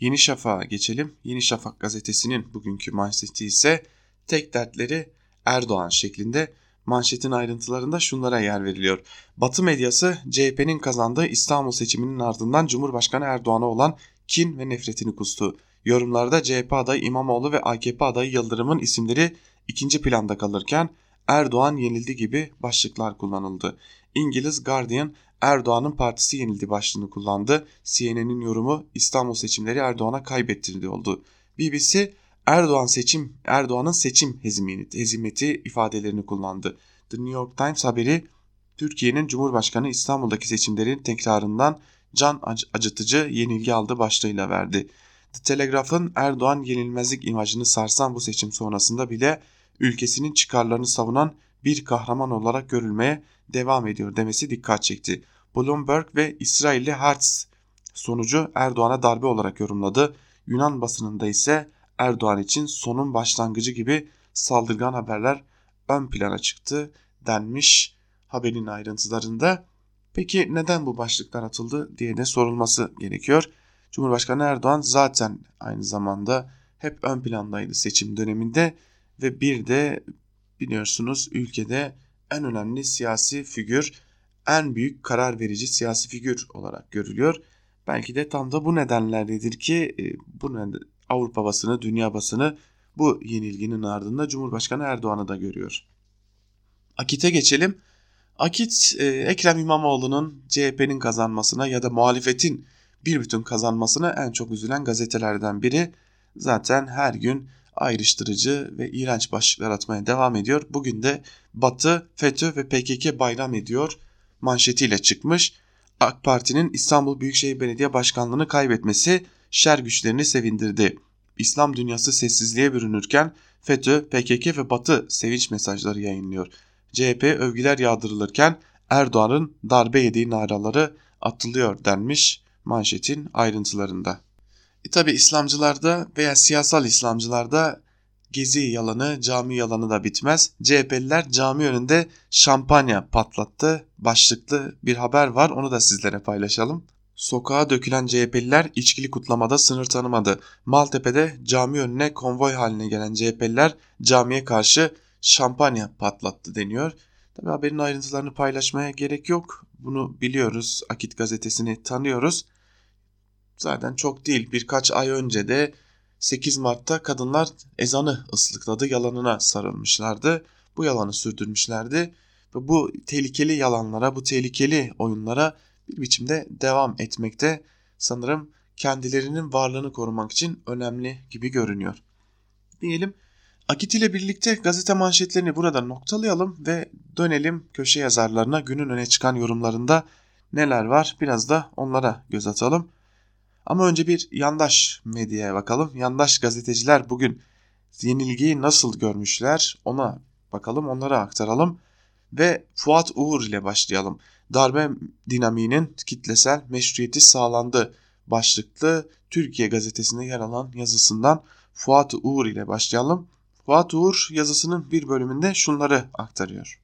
Speaker 1: Yeni Şafak'a geçelim. Yeni Şafak gazetesinin bugünkü manşeti ise tek dertleri Erdoğan şeklinde manşetin ayrıntılarında şunlara yer veriliyor. Batı medyası CHP'nin kazandığı İstanbul seçiminin ardından Cumhurbaşkanı Erdoğan'a olan kin ve nefretini kustu. Yorumlarda CHP adayı İmamoğlu ve AKP adayı Yıldırım'ın isimleri ikinci planda kalırken Erdoğan yenildi gibi başlıklar kullanıldı. İngiliz Guardian Erdoğan'ın partisi yenildi başlığını kullandı. CNN'in yorumu İstanbul seçimleri Erdoğan'a kaybettirdi oldu. BBC Erdoğan seçim Erdoğan'ın seçim hezimeti, hezimeti ifadelerini kullandı. The New York Times haberi Türkiye'nin Cumhurbaşkanı İstanbul'daki seçimlerin tekrarından can acıtıcı yenilgi aldı başlığıyla verdi. The Telegraph'ın Erdoğan yenilmezlik imajını sarsan bu seçim sonrasında bile ülkesinin çıkarlarını savunan bir kahraman olarak görülmeye devam ediyor demesi dikkat çekti. Bloomberg ve İsrailli Hertz sonucu Erdoğan'a darbe olarak yorumladı. Yunan basınında ise Erdoğan için sonun başlangıcı gibi saldırgan haberler ön plana çıktı denmiş haberin ayrıntılarında. Peki neden bu başlıklar atıldı diye de sorulması gerekiyor. Cumhurbaşkanı Erdoğan zaten aynı zamanda hep ön plandaydı seçim döneminde ve bir de biliyorsunuz ülkede en önemli siyasi figür, en büyük karar verici siyasi figür olarak görülüyor. Belki de tam da bu nedenlerdedir ki e, bu Avrupa basını, dünya basını bu yenilginin ardında Cumhurbaşkanı Erdoğan'ı da görüyor. Akit'e geçelim. Akit e, Ekrem İmamoğlu'nun CHP'nin kazanmasına ya da muhalefetin bir bütün kazanmasına en çok üzülen gazetelerden biri. Zaten her gün ayrıştırıcı ve iğrenç başlıklar atmaya devam ediyor. Bugün de Batı, FETÖ ve PKK bayram ediyor manşetiyle çıkmış. AK Parti'nin İstanbul Büyükşehir Belediye Başkanlığı'nı kaybetmesi şer güçlerini sevindirdi. İslam dünyası sessizliğe bürünürken FETÖ, PKK ve Batı sevinç mesajları yayınlıyor. CHP övgüler yağdırılırken Erdoğan'ın darbe yediği naraları atılıyor denmiş manşetin ayrıntılarında. E tabi İslamcılarda veya siyasal İslamcılarda gezi yalanı, cami yalanı da bitmez. CHP'liler cami önünde şampanya patlattı. Başlıklı bir haber var onu da sizlere paylaşalım. Sokağa dökülen CHP'liler içkili kutlamada sınır tanımadı. Maltepe'de cami önüne konvoy haline gelen CHP'liler camiye karşı şampanya patlattı deniyor. Tabi haberin ayrıntılarını paylaşmaya gerek yok. Bunu biliyoruz. Akit gazetesini tanıyoruz. Zaten çok değil birkaç ay önce de 8 Mart'ta kadınlar ezanı ıslıkladı yalanına sarılmışlardı. Bu yalanı sürdürmüşlerdi. Ve bu tehlikeli yalanlara, bu tehlikeli oyunlara bir biçimde devam etmekte sanırım kendilerinin varlığını korumak için önemli gibi görünüyor. Diyelim Akit ile birlikte gazete manşetlerini burada noktalayalım ve dönelim köşe yazarlarına günün öne çıkan yorumlarında neler var biraz da onlara göz atalım. Ama önce bir yandaş medyaya bakalım. Yandaş gazeteciler bugün yenilgiyi nasıl görmüşler ona bakalım onlara aktaralım. Ve Fuat Uğur ile başlayalım. Darbe dinamiğinin kitlesel meşruiyeti sağlandı başlıklı Türkiye gazetesinde yer alan yazısından Fuat Uğur ile başlayalım. Fuat Uğur yazısının bir bölümünde şunları aktarıyor.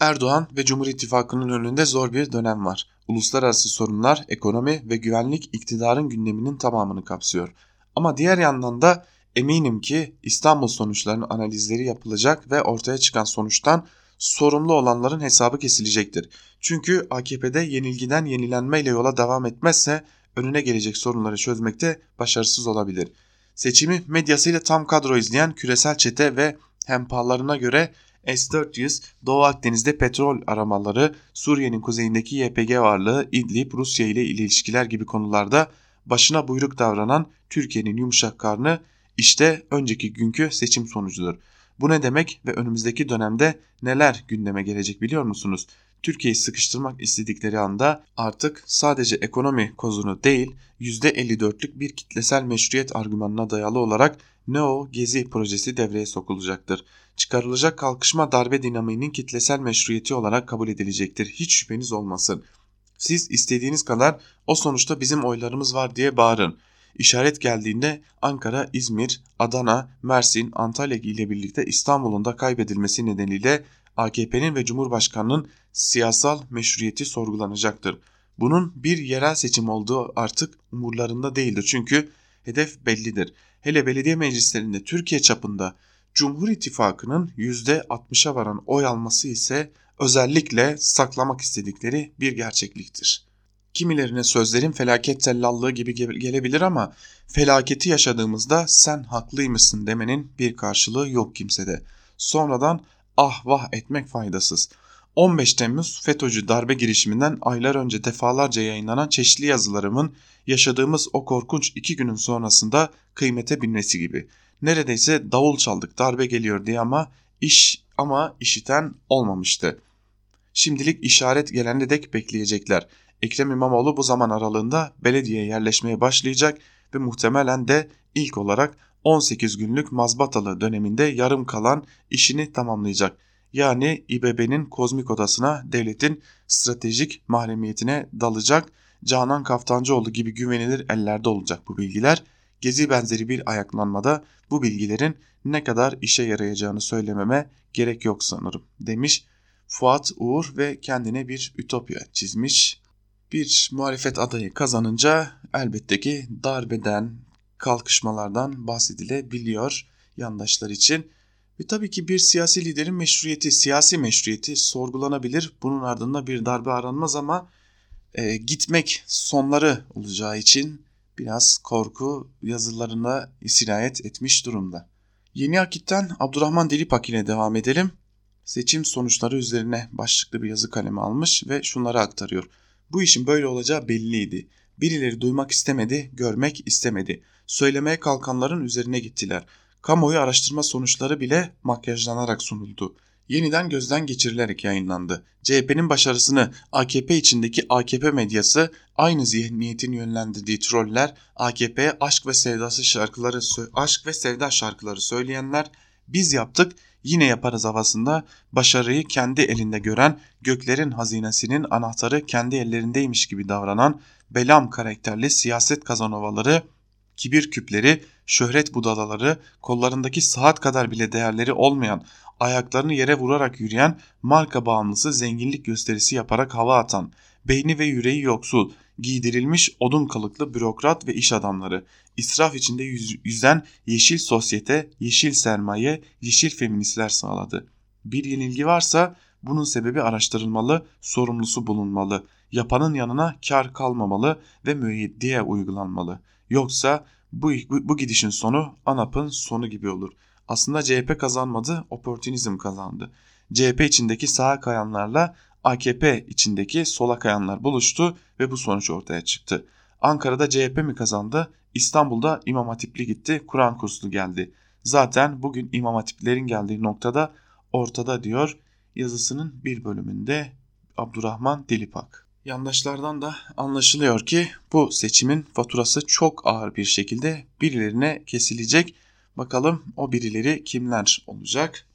Speaker 1: Erdoğan ve Cumhur İttifakı'nın önünde zor bir dönem var. Uluslararası sorunlar, ekonomi ve güvenlik iktidarın gündeminin tamamını kapsıyor. Ama diğer yandan da eminim ki İstanbul sonuçlarının analizleri yapılacak ve ortaya çıkan sonuçtan sorumlu olanların hesabı kesilecektir. Çünkü AKP'de yenilgiden yenilenmeyle yola devam etmezse önüne gelecek sorunları çözmekte başarısız olabilir. Seçimi medyasıyla tam kadro izleyen küresel çete ve hempalarına göre S-400, Doğu Akdeniz'de petrol aramaları, Suriye'nin kuzeyindeki YPG varlığı, İdlib, Rusya ile ilişkiler gibi konularda başına buyruk davranan Türkiye'nin yumuşak karnı işte önceki günkü seçim sonucudur. Bu ne demek ve önümüzdeki dönemde neler gündeme gelecek biliyor musunuz? Türkiye'yi sıkıştırmak istedikleri anda artık sadece ekonomi kozunu değil %54'lük bir kitlesel meşruiyet argümanına dayalı olarak Neo Gezi projesi devreye sokulacaktır. Çıkarılacak kalkışma darbe dinamiğinin kitlesel meşruiyeti olarak kabul edilecektir. Hiç şüpheniz olmasın. Siz istediğiniz kadar o sonuçta bizim oylarımız var diye bağırın. İşaret geldiğinde Ankara, İzmir, Adana, Mersin, Antalya ile birlikte İstanbul'un da kaybedilmesi nedeniyle AKP'nin ve Cumhurbaşkanı'nın siyasal meşruiyeti sorgulanacaktır. Bunun bir yerel seçim olduğu artık umurlarında değildir çünkü hedef bellidir. Hele belediye meclislerinde Türkiye çapında Cumhur İttifakı'nın %60'a varan oy alması ise özellikle saklamak istedikleri bir gerçekliktir. Kimilerine sözlerin felaket tellallığı gibi gelebilir ama felaketi yaşadığımızda sen haklıymışsın demenin bir karşılığı yok kimsede. Sonradan ah vah etmek faydasız. 15 Temmuz FETÖ'cü darbe girişiminden aylar önce defalarca yayınlanan çeşitli yazılarımın yaşadığımız o korkunç iki günün sonrasında kıymete binmesi gibi. Neredeyse davul çaldık darbe geliyor diye ama iş ama işiten olmamıştı. Şimdilik işaret gelene dek bekleyecekler. Ekrem İmamoğlu bu zaman aralığında belediyeye yerleşmeye başlayacak ve muhtemelen de ilk olarak 18 günlük mazbatalı döneminde yarım kalan işini tamamlayacak. Yani İBB'nin kozmik odasına devletin stratejik mahremiyetine dalacak Canan Kaftancıoğlu gibi güvenilir ellerde olacak bu bilgiler. Gezi benzeri bir ayaklanmada bu bilgilerin ne kadar işe yarayacağını söylememe gerek yok sanırım demiş Fuat Uğur ve kendine bir ütopya çizmiş. Bir muhalefet adayı kazanınca elbette ki darbeden, kalkışmalardan bahsedilebiliyor yandaşlar için. Ve tabii ki bir siyasi liderin meşruiyeti, siyasi meşruiyeti sorgulanabilir. Bunun ardında bir darbe aranmaz ama e, gitmek sonları olacağı için biraz korku yazılarına sirayet etmiş durumda. Yeni Akit'ten Abdurrahman Dilipak ile devam edelim. Seçim sonuçları üzerine başlıklı bir yazı kalemi almış ve şunları aktarıyor. Bu işin böyle olacağı belliydi. Birileri duymak istemedi, görmek istemedi. Söylemeye kalkanların üzerine gittiler. Kamuoyu araştırma sonuçları bile makyajlanarak sunuldu. Yeniden gözden geçirilerek yayınlandı. CHP'nin başarısını AKP içindeki AKP medyası aynı zihniyetin yönlendirdiği troller, AKP'ye aşk ve sevdası şarkıları aşk ve sevda şarkıları söyleyenler biz yaptık yine yaparız havasında başarıyı kendi elinde gören göklerin hazinesinin anahtarı kendi ellerindeymiş gibi davranan belam karakterli siyaset kazanovaları kibir küpleri, şöhret budalaları, kollarındaki saat kadar bile değerleri olmayan, ayaklarını yere vurarak yürüyen, marka bağımlısı zenginlik gösterisi yaparak hava atan, beyni ve yüreği yoksul, giydirilmiş odun kalıklı bürokrat ve iş adamları, israf içinde yüzen yeşil sosyete, yeşil sermaye, yeşil feministler sağladı. Bir yenilgi varsa bunun sebebi araştırılmalı, sorumlusu bulunmalı, yapanın yanına kar kalmamalı ve müeyyidiye uygulanmalı. Yoksa bu, bu, bu gidişin sonu ANAP'ın sonu gibi olur. Aslında CHP kazanmadı, oportunizm kazandı. CHP içindeki sağ kayanlarla AKP içindeki sola kayanlar buluştu ve bu sonuç ortaya çıktı. Ankara'da CHP mi kazandı? İstanbul'da İmam Hatipli gitti, Kur'an kurslu geldi. Zaten bugün İmam Hatiplerin geldiği noktada ortada diyor yazısının bir bölümünde Abdurrahman Dilipak. Yandaşlardan da anlaşılıyor ki bu seçimin faturası çok ağır bir şekilde birilerine kesilecek. Bakalım o birileri kimler olacak?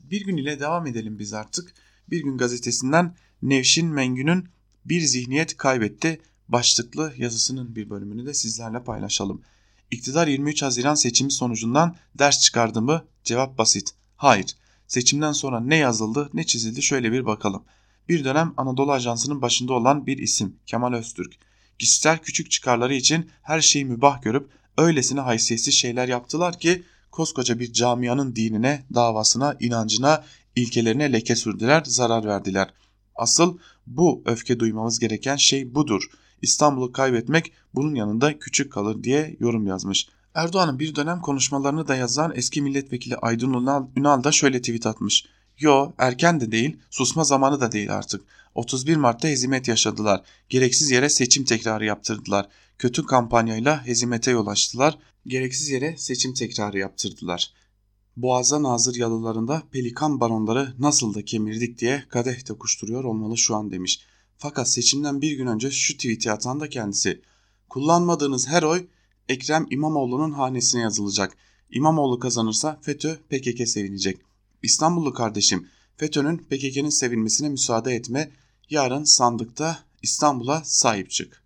Speaker 1: Bir gün ile devam edelim biz artık. Bir gün gazetesinden Nevşin Mengü'nün Bir Zihniyet Kaybetti başlıklı yazısının bir bölümünü de sizlerle paylaşalım. İktidar 23 Haziran seçimi sonucundan ders çıkardı mı? Cevap basit. Hayır. Seçimden sonra ne yazıldı ne çizildi şöyle bir bakalım. Bir dönem Anadolu Ajansı'nın başında olan bir isim Kemal Öztürk. Kişisel küçük çıkarları için her şeyi mübah görüp öylesine haysiyetsiz şeyler yaptılar ki koskoca bir camianın dinine, davasına, inancına, ilkelerine leke sürdüler, zarar verdiler. Asıl bu öfke duymamız gereken şey budur. İstanbul'u kaybetmek bunun yanında küçük kalır diye yorum yazmış. Erdoğan'ın bir dönem konuşmalarını da yazan eski milletvekili Aydın Ünal, da şöyle tweet atmış. Yo erken de değil susma zamanı da değil artık. 31 Mart'ta hezimet yaşadılar. Gereksiz yere seçim tekrarı yaptırdılar. Kötü kampanyayla hezimete yol açtılar. Gereksiz yere seçim tekrarı yaptırdılar. Boğaza nazır yalılarında pelikan baronları nasıl da kemirdik diye kadeh kuşturuyor olmalı şu an demiş. Fakat seçimden bir gün önce şu tweet'i atan da kendisi. Kullanmadığınız her oy Ekrem İmamoğlu'nun hanesine yazılacak. İmamoğlu kazanırsa FETÖ PKK sevinecek. İstanbullu kardeşim FETÖ'nün PKK'nın sevinmesine müsaade etme. Yarın sandıkta İstanbul'a sahip çık.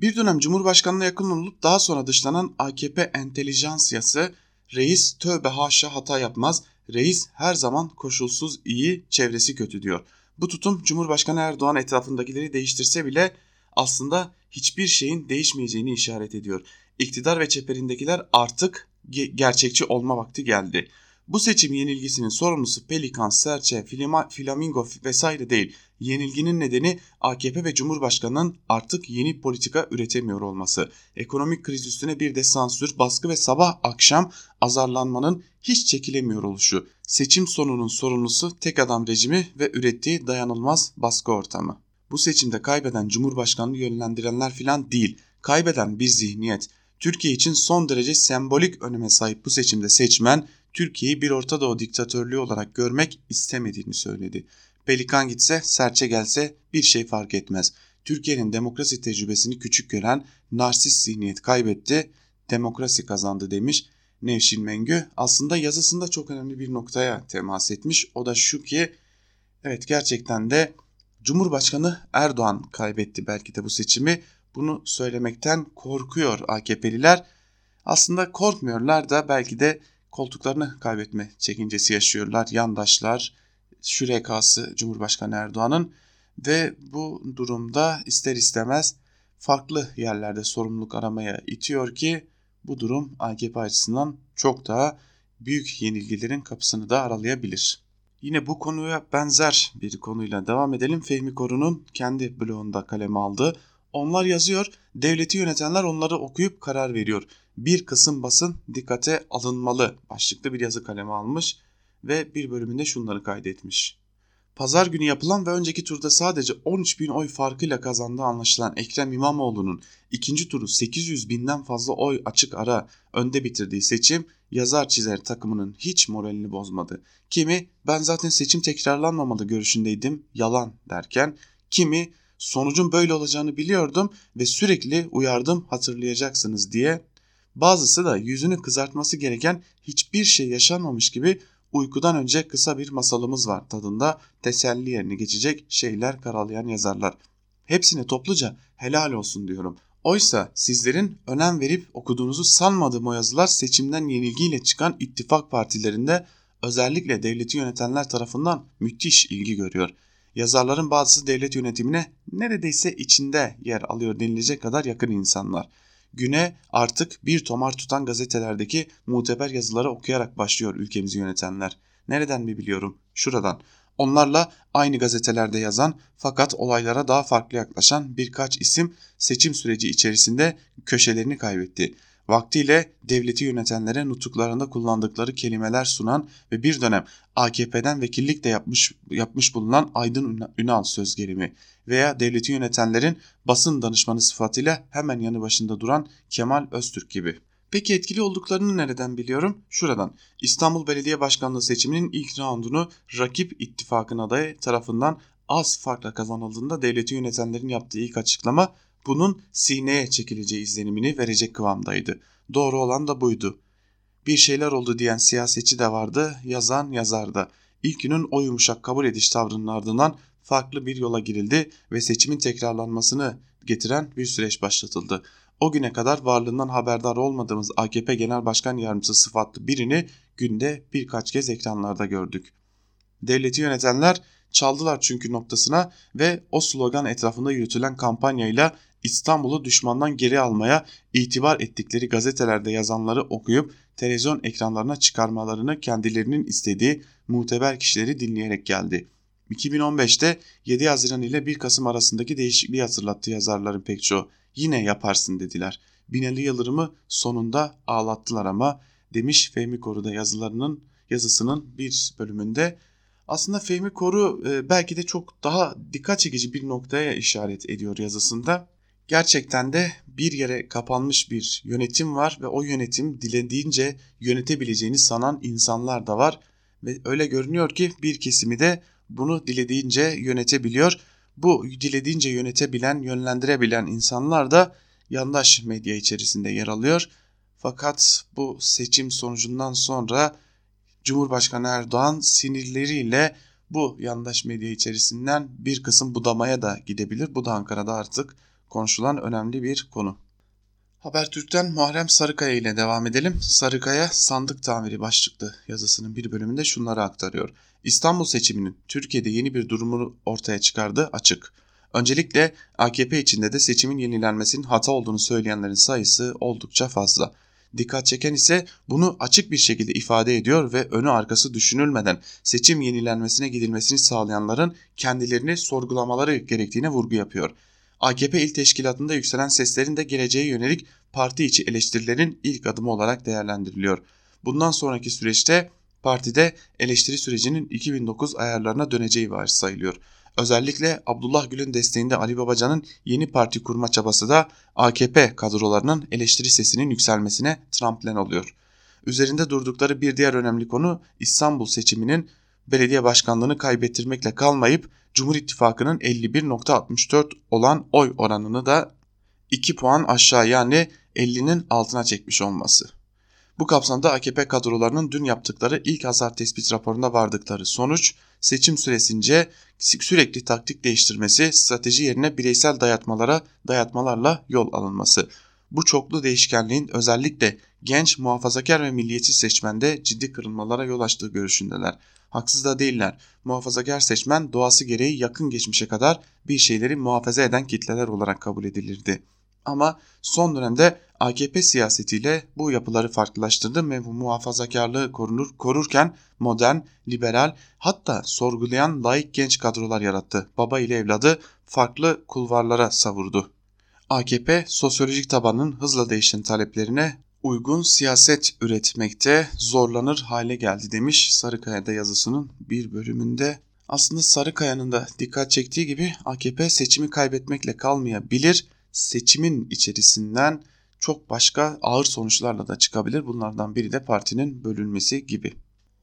Speaker 1: Bir dönem Cumhurbaşkanı'na yakın olup daha sonra dışlanan AKP entelijansiyası reis tövbe haşa hata yapmaz, reis her zaman koşulsuz iyi, çevresi kötü diyor. Bu tutum Cumhurbaşkanı Erdoğan etrafındakileri değiştirse bile aslında hiçbir şeyin değişmeyeceğini işaret ediyor. İktidar ve çeperindekiler artık gerçekçi olma vakti geldi. Bu seçim yenilgisinin sorumlusu Pelikan, Serçe, Flamingo vesaire değil. Yenilginin nedeni AKP ve Cumhurbaşkanı'nın artık yeni politika üretemiyor olması. Ekonomik kriz üstüne bir de sansür, baskı ve sabah akşam azarlanmanın hiç çekilemiyor oluşu. Seçim sonunun sorumlusu tek adam rejimi ve ürettiği dayanılmaz baskı ortamı. Bu seçimde kaybeden Cumhurbaşkanı'nı yönlendirenler filan değil. Kaybeden bir zihniyet. Türkiye için son derece sembolik öneme sahip bu seçimde seçmen Türkiye'yi bir Orta Doğu diktatörlüğü olarak görmek istemediğini söyledi. Pelikan gitse, serçe gelse bir şey fark etmez. Türkiye'nin demokrasi tecrübesini küçük gören narsist zihniyet kaybetti, demokrasi kazandı demiş. Nevşin Mengü aslında yazısında çok önemli bir noktaya temas etmiş. O da şu ki evet gerçekten de Cumhurbaşkanı Erdoğan kaybetti belki de bu seçimi. Bunu söylemekten korkuyor AKP'liler. Aslında korkmuyorlar da belki de koltuklarını kaybetme çekincesi yaşıyorlar. Yandaşlar, şürekası Cumhurbaşkanı Erdoğan'ın ve bu durumda ister istemez farklı yerlerde sorumluluk aramaya itiyor ki bu durum AKP açısından çok daha büyük yenilgilerin kapısını da aralayabilir. Yine bu konuya benzer bir konuyla devam edelim. Fehmi Koru'nun kendi blogunda kaleme aldığı. Onlar yazıyor, devleti yönetenler onları okuyup karar veriyor. Bir kısım basın dikkate alınmalı başlıklı bir yazı kaleme almış ve bir bölümünde şunları kaydetmiş. Pazar günü yapılan ve önceki turda sadece 13 bin oy farkıyla kazandığı anlaşılan Ekrem İmamoğlu'nun ikinci turu 800 binden fazla oy açık ara önde bitirdiği seçim yazar çizer takımının hiç moralini bozmadı. Kimi ben zaten seçim tekrarlanmamalı görüşündeydim yalan derken kimi sonucun böyle olacağını biliyordum ve sürekli uyardım hatırlayacaksınız diye bazısı da yüzünü kızartması gereken hiçbir şey yaşanmamış gibi uykudan önce kısa bir masalımız var tadında teselli yerini geçecek şeyler karalayan yazarlar. Hepsine topluca helal olsun diyorum. Oysa sizlerin önem verip okuduğunuzu sanmadığım o yazılar seçimden yenilgiyle çıkan ittifak partilerinde özellikle devleti yönetenler tarafından müthiş ilgi görüyor. Yazarların bazısı devlet yönetimine neredeyse içinde yer alıyor denilecek kadar yakın insanlar güne artık bir tomar tutan gazetelerdeki muteber yazıları okuyarak başlıyor ülkemizi yönetenler. Nereden mi biliyorum? Şuradan. Onlarla aynı gazetelerde yazan fakat olaylara daha farklı yaklaşan birkaç isim seçim süreci içerisinde köşelerini kaybetti. Vaktiyle devleti yönetenlere nutuklarında kullandıkları kelimeler sunan ve bir dönem AKP'den vekillik de yapmış, yapmış bulunan Aydın Ünal söz gelimi veya devleti yönetenlerin basın danışmanı sıfatıyla hemen yanı başında duran Kemal Öztürk gibi. Peki etkili olduklarını nereden biliyorum? Şuradan. İstanbul Belediye Başkanlığı seçiminin ilk raundunu rakip ittifakın adayı tarafından az farkla kazanıldığında devleti yönetenlerin yaptığı ilk açıklama bunun sineye çekileceği izlenimini verecek kıvamdaydı. Doğru olan da buydu. Bir şeyler oldu diyen siyasetçi de vardı, yazan yazar da. İlk günün o yumuşak kabul ediş tavrının ardından farklı bir yola girildi ve seçimin tekrarlanmasını getiren bir süreç başlatıldı. O güne kadar varlığından haberdar olmadığımız AKP Genel Başkan Yardımcısı sıfatlı birini günde birkaç kez ekranlarda gördük. Devleti yönetenler çaldılar çünkü noktasına ve o slogan etrafında yürütülen kampanyayla İstanbul'u düşmandan geri almaya itibar ettikleri gazetelerde yazanları okuyup televizyon ekranlarına çıkarmalarını kendilerinin istediği muteber kişileri dinleyerek geldi. 2015'te 7 Haziran ile 1 Kasım arasındaki değişikliği hatırlattı yazarların pek çoğu. Yine yaparsın dediler. Binali Yıldırım'ı sonunda ağlattılar ama demiş Fehmi Koru'da yazılarının yazısının bir bölümünde. Aslında Fehmi Koru e, belki de çok daha dikkat çekici bir noktaya işaret ediyor yazısında. Gerçekten de bir yere kapanmış bir yönetim var ve o yönetim dilediğince yönetebileceğini sanan insanlar da var ve öyle görünüyor ki bir kesimi de bunu dilediğince yönetebiliyor. Bu dilediğince yönetebilen, yönlendirebilen insanlar da yandaş medya içerisinde yer alıyor. Fakat bu seçim sonucundan sonra Cumhurbaşkanı Erdoğan sinirleriyle bu yandaş medya içerisinden bir kısım budamaya da gidebilir. Bu da Ankara'da artık konuşulan önemli bir konu. Habertürk'ten Muharrem Sarıkaya ile devam edelim. Sarıkaya sandık tamiri başlıklı yazısının bir bölümünde şunları aktarıyor. İstanbul seçiminin Türkiye'de yeni bir durumu ortaya çıkardığı açık. Öncelikle AKP içinde de seçimin yenilenmesinin hata olduğunu söyleyenlerin sayısı oldukça fazla. Dikkat çeken ise bunu açık bir şekilde ifade ediyor ve önü arkası düşünülmeden seçim yenilenmesine gidilmesini sağlayanların kendilerini sorgulamaları gerektiğine vurgu yapıyor. AKP il teşkilatında yükselen seslerin de geleceğe yönelik parti içi eleştirilerin ilk adımı olarak değerlendiriliyor. Bundan sonraki süreçte partide eleştiri sürecinin 2009 ayarlarına döneceği varsayılıyor. Özellikle Abdullah Gül'ün desteğinde Ali Babacan'ın yeni parti kurma çabası da AKP kadrolarının eleştiri sesinin yükselmesine tramplen oluyor. Üzerinde durdukları bir diğer önemli konu İstanbul seçiminin belediye başkanlığını kaybettirmekle kalmayıp Cumhur İttifakı'nın 51.64 olan oy oranını da 2 puan aşağı yani 50'nin altına çekmiş olması. Bu kapsamda AKP kadrolarının dün yaptıkları ilk hasar tespit raporunda vardıkları sonuç seçim süresince sürekli taktik değiştirmesi, strateji yerine bireysel dayatmalara, dayatmalarla yol alınması. bu çoklu değişkenliğin özellikle genç muhafazakar ve milliyetçi seçmende ciddi kırılmalara yol açtığı görüşündeler. Haksız da değiller. Muhafazakar seçmen doğası gereği yakın geçmişe kadar bir şeyleri muhafaza eden kitleler olarak kabul edilirdi. Ama son dönemde AKP siyasetiyle bu yapıları farklılaştırdı ve bu muhafazakarlığı korunur, korurken modern, liberal hatta sorgulayan laik genç kadrolar yarattı. Baba ile evladı farklı kulvarlara savurdu. AKP sosyolojik tabanın hızla değişen taleplerine uygun siyaset üretmekte zorlanır hale geldi demiş Sarıkaya'da yazısının bir bölümünde. Aslında Sarıkaya'nın da dikkat çektiği gibi AKP seçimi kaybetmekle kalmayabilir, seçimin içerisinden çok başka ağır sonuçlarla da çıkabilir. Bunlardan biri de partinin bölünmesi gibi.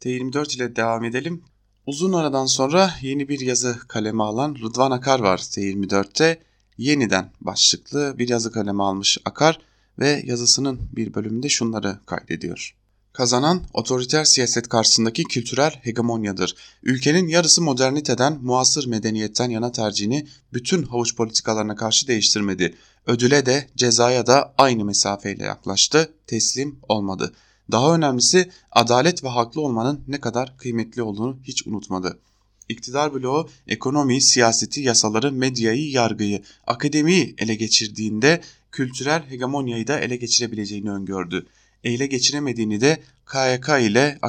Speaker 1: T24 ile devam edelim. Uzun aradan sonra yeni bir yazı kaleme alan Rıdvan Akar var T24'te. Yeniden başlıklı bir yazı kaleme almış Akar ve yazısının bir bölümünde şunları kaydediyor. Kazanan otoriter siyaset karşısındaki kültürel hegemonyadır. Ülkenin yarısı moderniteden, muasır medeniyetten yana tercihini bütün havuç politikalarına karşı değiştirmedi. Ödüle de cezaya da aynı mesafeyle yaklaştı, teslim olmadı. Daha önemlisi adalet ve haklı olmanın ne kadar kıymetli olduğunu hiç unutmadı. İktidar bloğu ekonomiyi, siyaseti, yasaları, medyayı, yargıyı, akademiyi ele geçirdiğinde kültürel hegemonyayı da ele geçirebileceğini öngördü. Ele geçiremediğini de KYK ile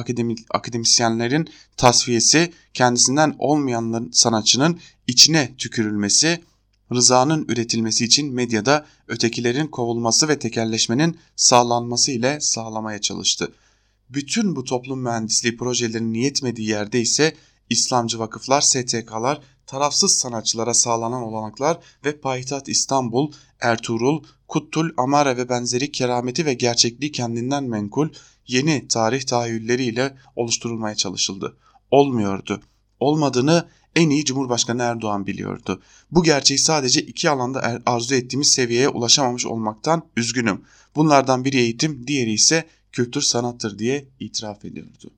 Speaker 1: akademisyenlerin tasfiyesi, kendisinden olmayan sanatçının içine tükürülmesi, rızanın üretilmesi için medyada ötekilerin kovulması ve tekelleşmenin sağlanması ile sağlamaya çalıştı. Bütün bu toplum mühendisliği projelerinin yetmediği yerde ise İslamcı vakıflar, STK'lar, tarafsız sanatçılara sağlanan olanaklar ve payitaht İstanbul, Ertuğrul, Kuttul, Amara ve benzeri kerameti ve gerçekliği kendinden menkul yeni tarih tahayyülleriyle oluşturulmaya çalışıldı. Olmuyordu. Olmadığını en iyi Cumhurbaşkanı Erdoğan biliyordu. Bu gerçeği sadece iki alanda er, arzu ettiğimiz seviyeye ulaşamamış olmaktan üzgünüm. Bunlardan biri eğitim, diğeri ise kültür sanattır diye itiraf ediyordu.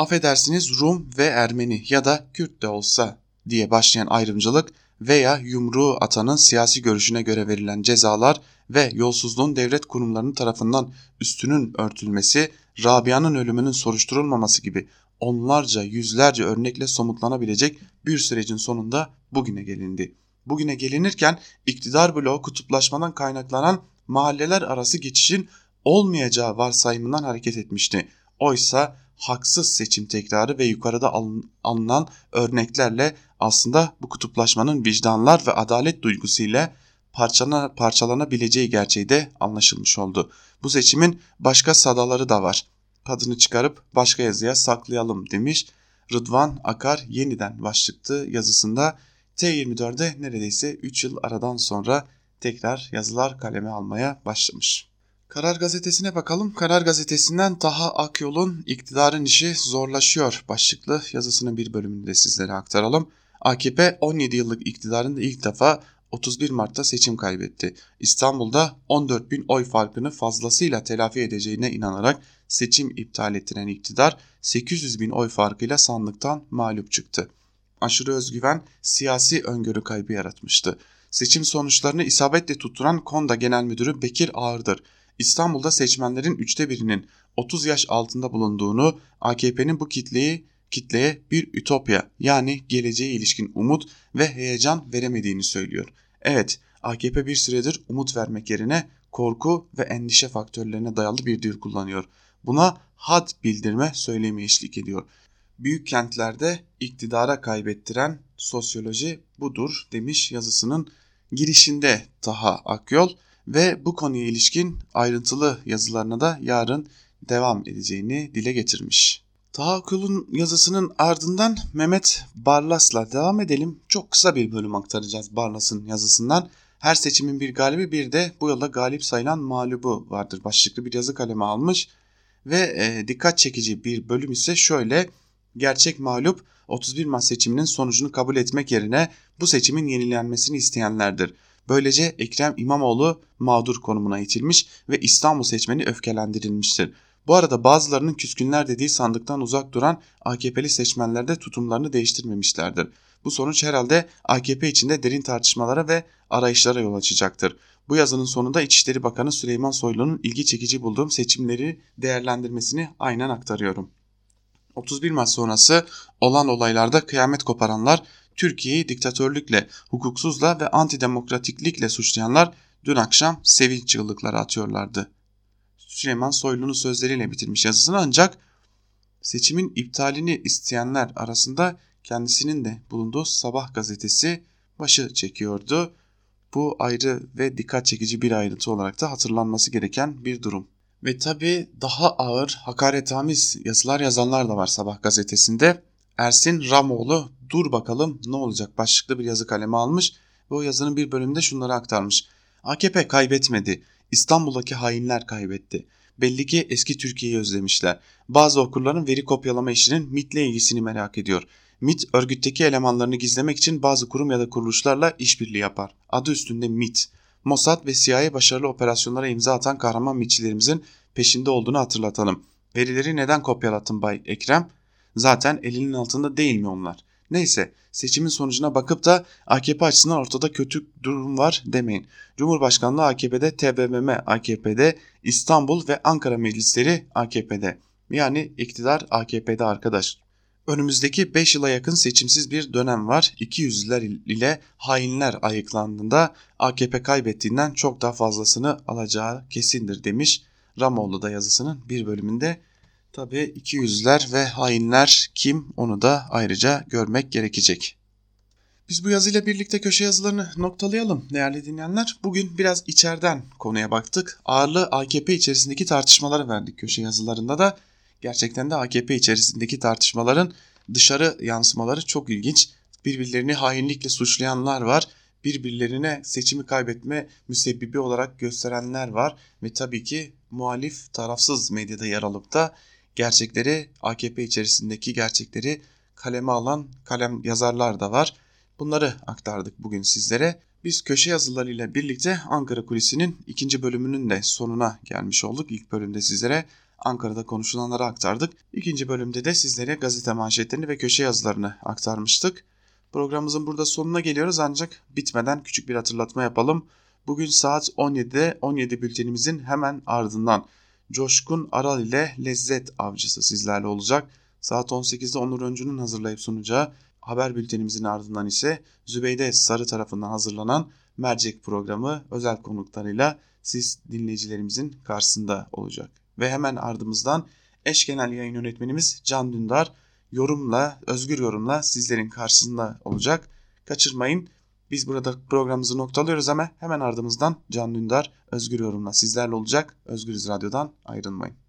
Speaker 1: Affedersiniz Rum ve Ermeni ya da Kürt de olsa diye başlayan ayrımcılık veya yumruğu atanın siyasi görüşüne göre verilen cezalar ve yolsuzluğun devlet kurumlarının tarafından üstünün örtülmesi, Rabia'nın ölümünün soruşturulmaması gibi onlarca yüzlerce örnekle somutlanabilecek bir sürecin sonunda bugüne gelindi. Bugüne gelinirken iktidar bloğu kutuplaşmadan kaynaklanan mahalleler arası geçişin olmayacağı varsayımından hareket etmişti. Oysa haksız seçim tekrarı ve yukarıda alınan örneklerle aslında bu kutuplaşmanın vicdanlar ve adalet duygusu ile parçalana, parçalanabileceği gerçeği de anlaşılmış oldu. Bu seçimin başka sadaları da var. Tadını çıkarıp başka yazıya saklayalım demiş. Rıdvan Akar yeniden başlıktı yazısında T24'de neredeyse 3 yıl aradan sonra tekrar yazılar kaleme almaya başlamış. Karar Gazetesi'ne bakalım. Karar Gazetesi'nden Taha Akyol'un iktidarın işi zorlaşıyor başlıklı yazısının bir bölümünü de sizlere aktaralım. AKP 17 yıllık iktidarında ilk defa 31 Mart'ta seçim kaybetti. İstanbul'da 14 bin oy farkını fazlasıyla telafi edeceğine inanarak seçim iptal ettiren iktidar 800 bin oy farkıyla sandıktan mağlup çıktı. Aşırı özgüven siyasi öngörü kaybı yaratmıştı. Seçim sonuçlarını isabetle tutturan Konda Genel Müdürü Bekir Ağırdır İstanbul'da seçmenlerin üçte birinin 30 yaş altında bulunduğunu, AKP'nin bu kitleyi kitleye bir ütopya yani geleceğe ilişkin umut ve heyecan veremediğini söylüyor. Evet, AKP bir süredir umut vermek yerine korku ve endişe faktörlerine dayalı bir dil kullanıyor. Buna had bildirme söylemi eşlik ediyor. Büyük kentlerde iktidara kaybettiren sosyoloji budur demiş yazısının girişinde Taha Akyol ve bu konuya ilişkin ayrıntılı yazılarına da yarın devam edeceğini dile getirmiş. Tahakkül'ün yazısının ardından Mehmet Barlas'la devam edelim. Çok kısa bir bölüm aktaracağız Barlas'ın yazısından. Her seçimin bir galibi bir de bu yolda galip sayılan mağlubu vardır başlıklı bir yazı kaleme almış. Ve e, dikkat çekici bir bölüm ise şöyle. Gerçek mağlup 31 Mart seçiminin sonucunu kabul etmek yerine bu seçimin yenilenmesini isteyenlerdir. Böylece Ekrem İmamoğlu mağdur konumuna itilmiş ve İstanbul seçmeni öfkelendirilmiştir. Bu arada bazılarının küskünler dediği sandıktan uzak duran AKP'li seçmenler de tutumlarını değiştirmemişlerdir. Bu sonuç herhalde AKP içinde derin tartışmalara ve arayışlara yol açacaktır. Bu yazının sonunda İçişleri Bakanı Süleyman Soylu'nun ilgi çekici bulduğum seçimleri değerlendirmesini aynen aktarıyorum. 31 Mart sonrası olan olaylarda kıyamet koparanlar, Türkiye'yi diktatörlükle, hukuksuzla ve antidemokratiklikle suçlayanlar dün akşam sevinç çığlıkları atıyorlardı. Süleyman Soylu'nun sözleriyle bitirmiş yazısını ancak seçimin iptalini isteyenler arasında kendisinin de bulunduğu Sabah gazetesi başı çekiyordu. Bu ayrı ve dikkat çekici bir ayrıntı olarak da hatırlanması gereken bir durum. Ve tabi daha ağır hakaretamiz yazılar yazanlar da var Sabah gazetesinde. Ersin Ramoğlu dur bakalım ne olacak başlıklı bir yazı kaleme almış ve o yazının bir bölümünde şunları aktarmış. AKP kaybetmedi. İstanbul'daki hainler kaybetti. Belli ki eski Türkiye'yi özlemişler. Bazı okurların veri kopyalama işinin MIT'le ilgisini merak ediyor. MIT örgütteki elemanlarını gizlemek için bazı kurum ya da kuruluşlarla işbirliği yapar. Adı üstünde MIT. Mossad ve CIA başarılı operasyonlara imza atan kahraman MIT'çilerimizin peşinde olduğunu hatırlatalım. Verileri neden kopyalattın Bay Ekrem? Zaten elinin altında değil mi onlar? Neyse seçimin sonucuna bakıp da AKP açısından ortada kötü durum var demeyin. Cumhurbaşkanlığı AKP'de, TBMM AKP'de, İstanbul ve Ankara meclisleri AKP'de. Yani iktidar AKP'de arkadaş. Önümüzdeki 5 yıla yakın seçimsiz bir dönem var. İki yüzler ile hainler ayıklandığında AKP kaybettiğinden çok daha fazlasını alacağı kesindir demiş Ramoğlu da yazısının bir bölümünde. Tabi iki yüzler ve hainler kim onu da ayrıca görmek gerekecek. Biz bu yazıyla birlikte köşe yazılarını noktalayalım değerli dinleyenler. Bugün biraz içeriden konuya baktık. Ağırlığı AKP içerisindeki tartışmaları verdik köşe yazılarında da. Gerçekten de AKP içerisindeki tartışmaların dışarı yansımaları çok ilginç. Birbirlerini hainlikle suçlayanlar var. Birbirlerine seçimi kaybetme müsebbibi olarak gösterenler var. Ve tabii ki muhalif tarafsız medyada yer alıp da gerçekleri AKP içerisindeki gerçekleri kaleme alan kalem yazarlar da var. Bunları aktardık bugün sizlere. Biz köşe yazılarıyla birlikte Ankara Kulisi'nin ikinci bölümünün de sonuna gelmiş olduk. İlk bölümde sizlere Ankara'da konuşulanları aktardık. İkinci bölümde de sizlere gazete manşetlerini ve köşe yazılarını aktarmıştık. Programımızın burada sonuna geliyoruz ancak bitmeden küçük bir hatırlatma yapalım. Bugün saat 17'de 17 bültenimizin hemen ardından Coşkun Aral ile Lezzet Avcısı sizlerle olacak. Saat 18'de Onur Öncü'nün hazırlayıp sunacağı haber bültenimizin ardından ise Zübeyde Sarı tarafından hazırlanan Mercek programı özel konuklarıyla siz dinleyicilerimizin karşısında olacak. Ve hemen ardımızdan eş genel yayın yönetmenimiz Can Dündar yorumla, özgür yorumla sizlerin karşısında olacak. Kaçırmayın. Biz burada programımızı noktalıyoruz ama hemen ardımızdan Can Dündar özgür yorumla sizlerle olacak. Özgürüz Radyo'dan ayrılmayın.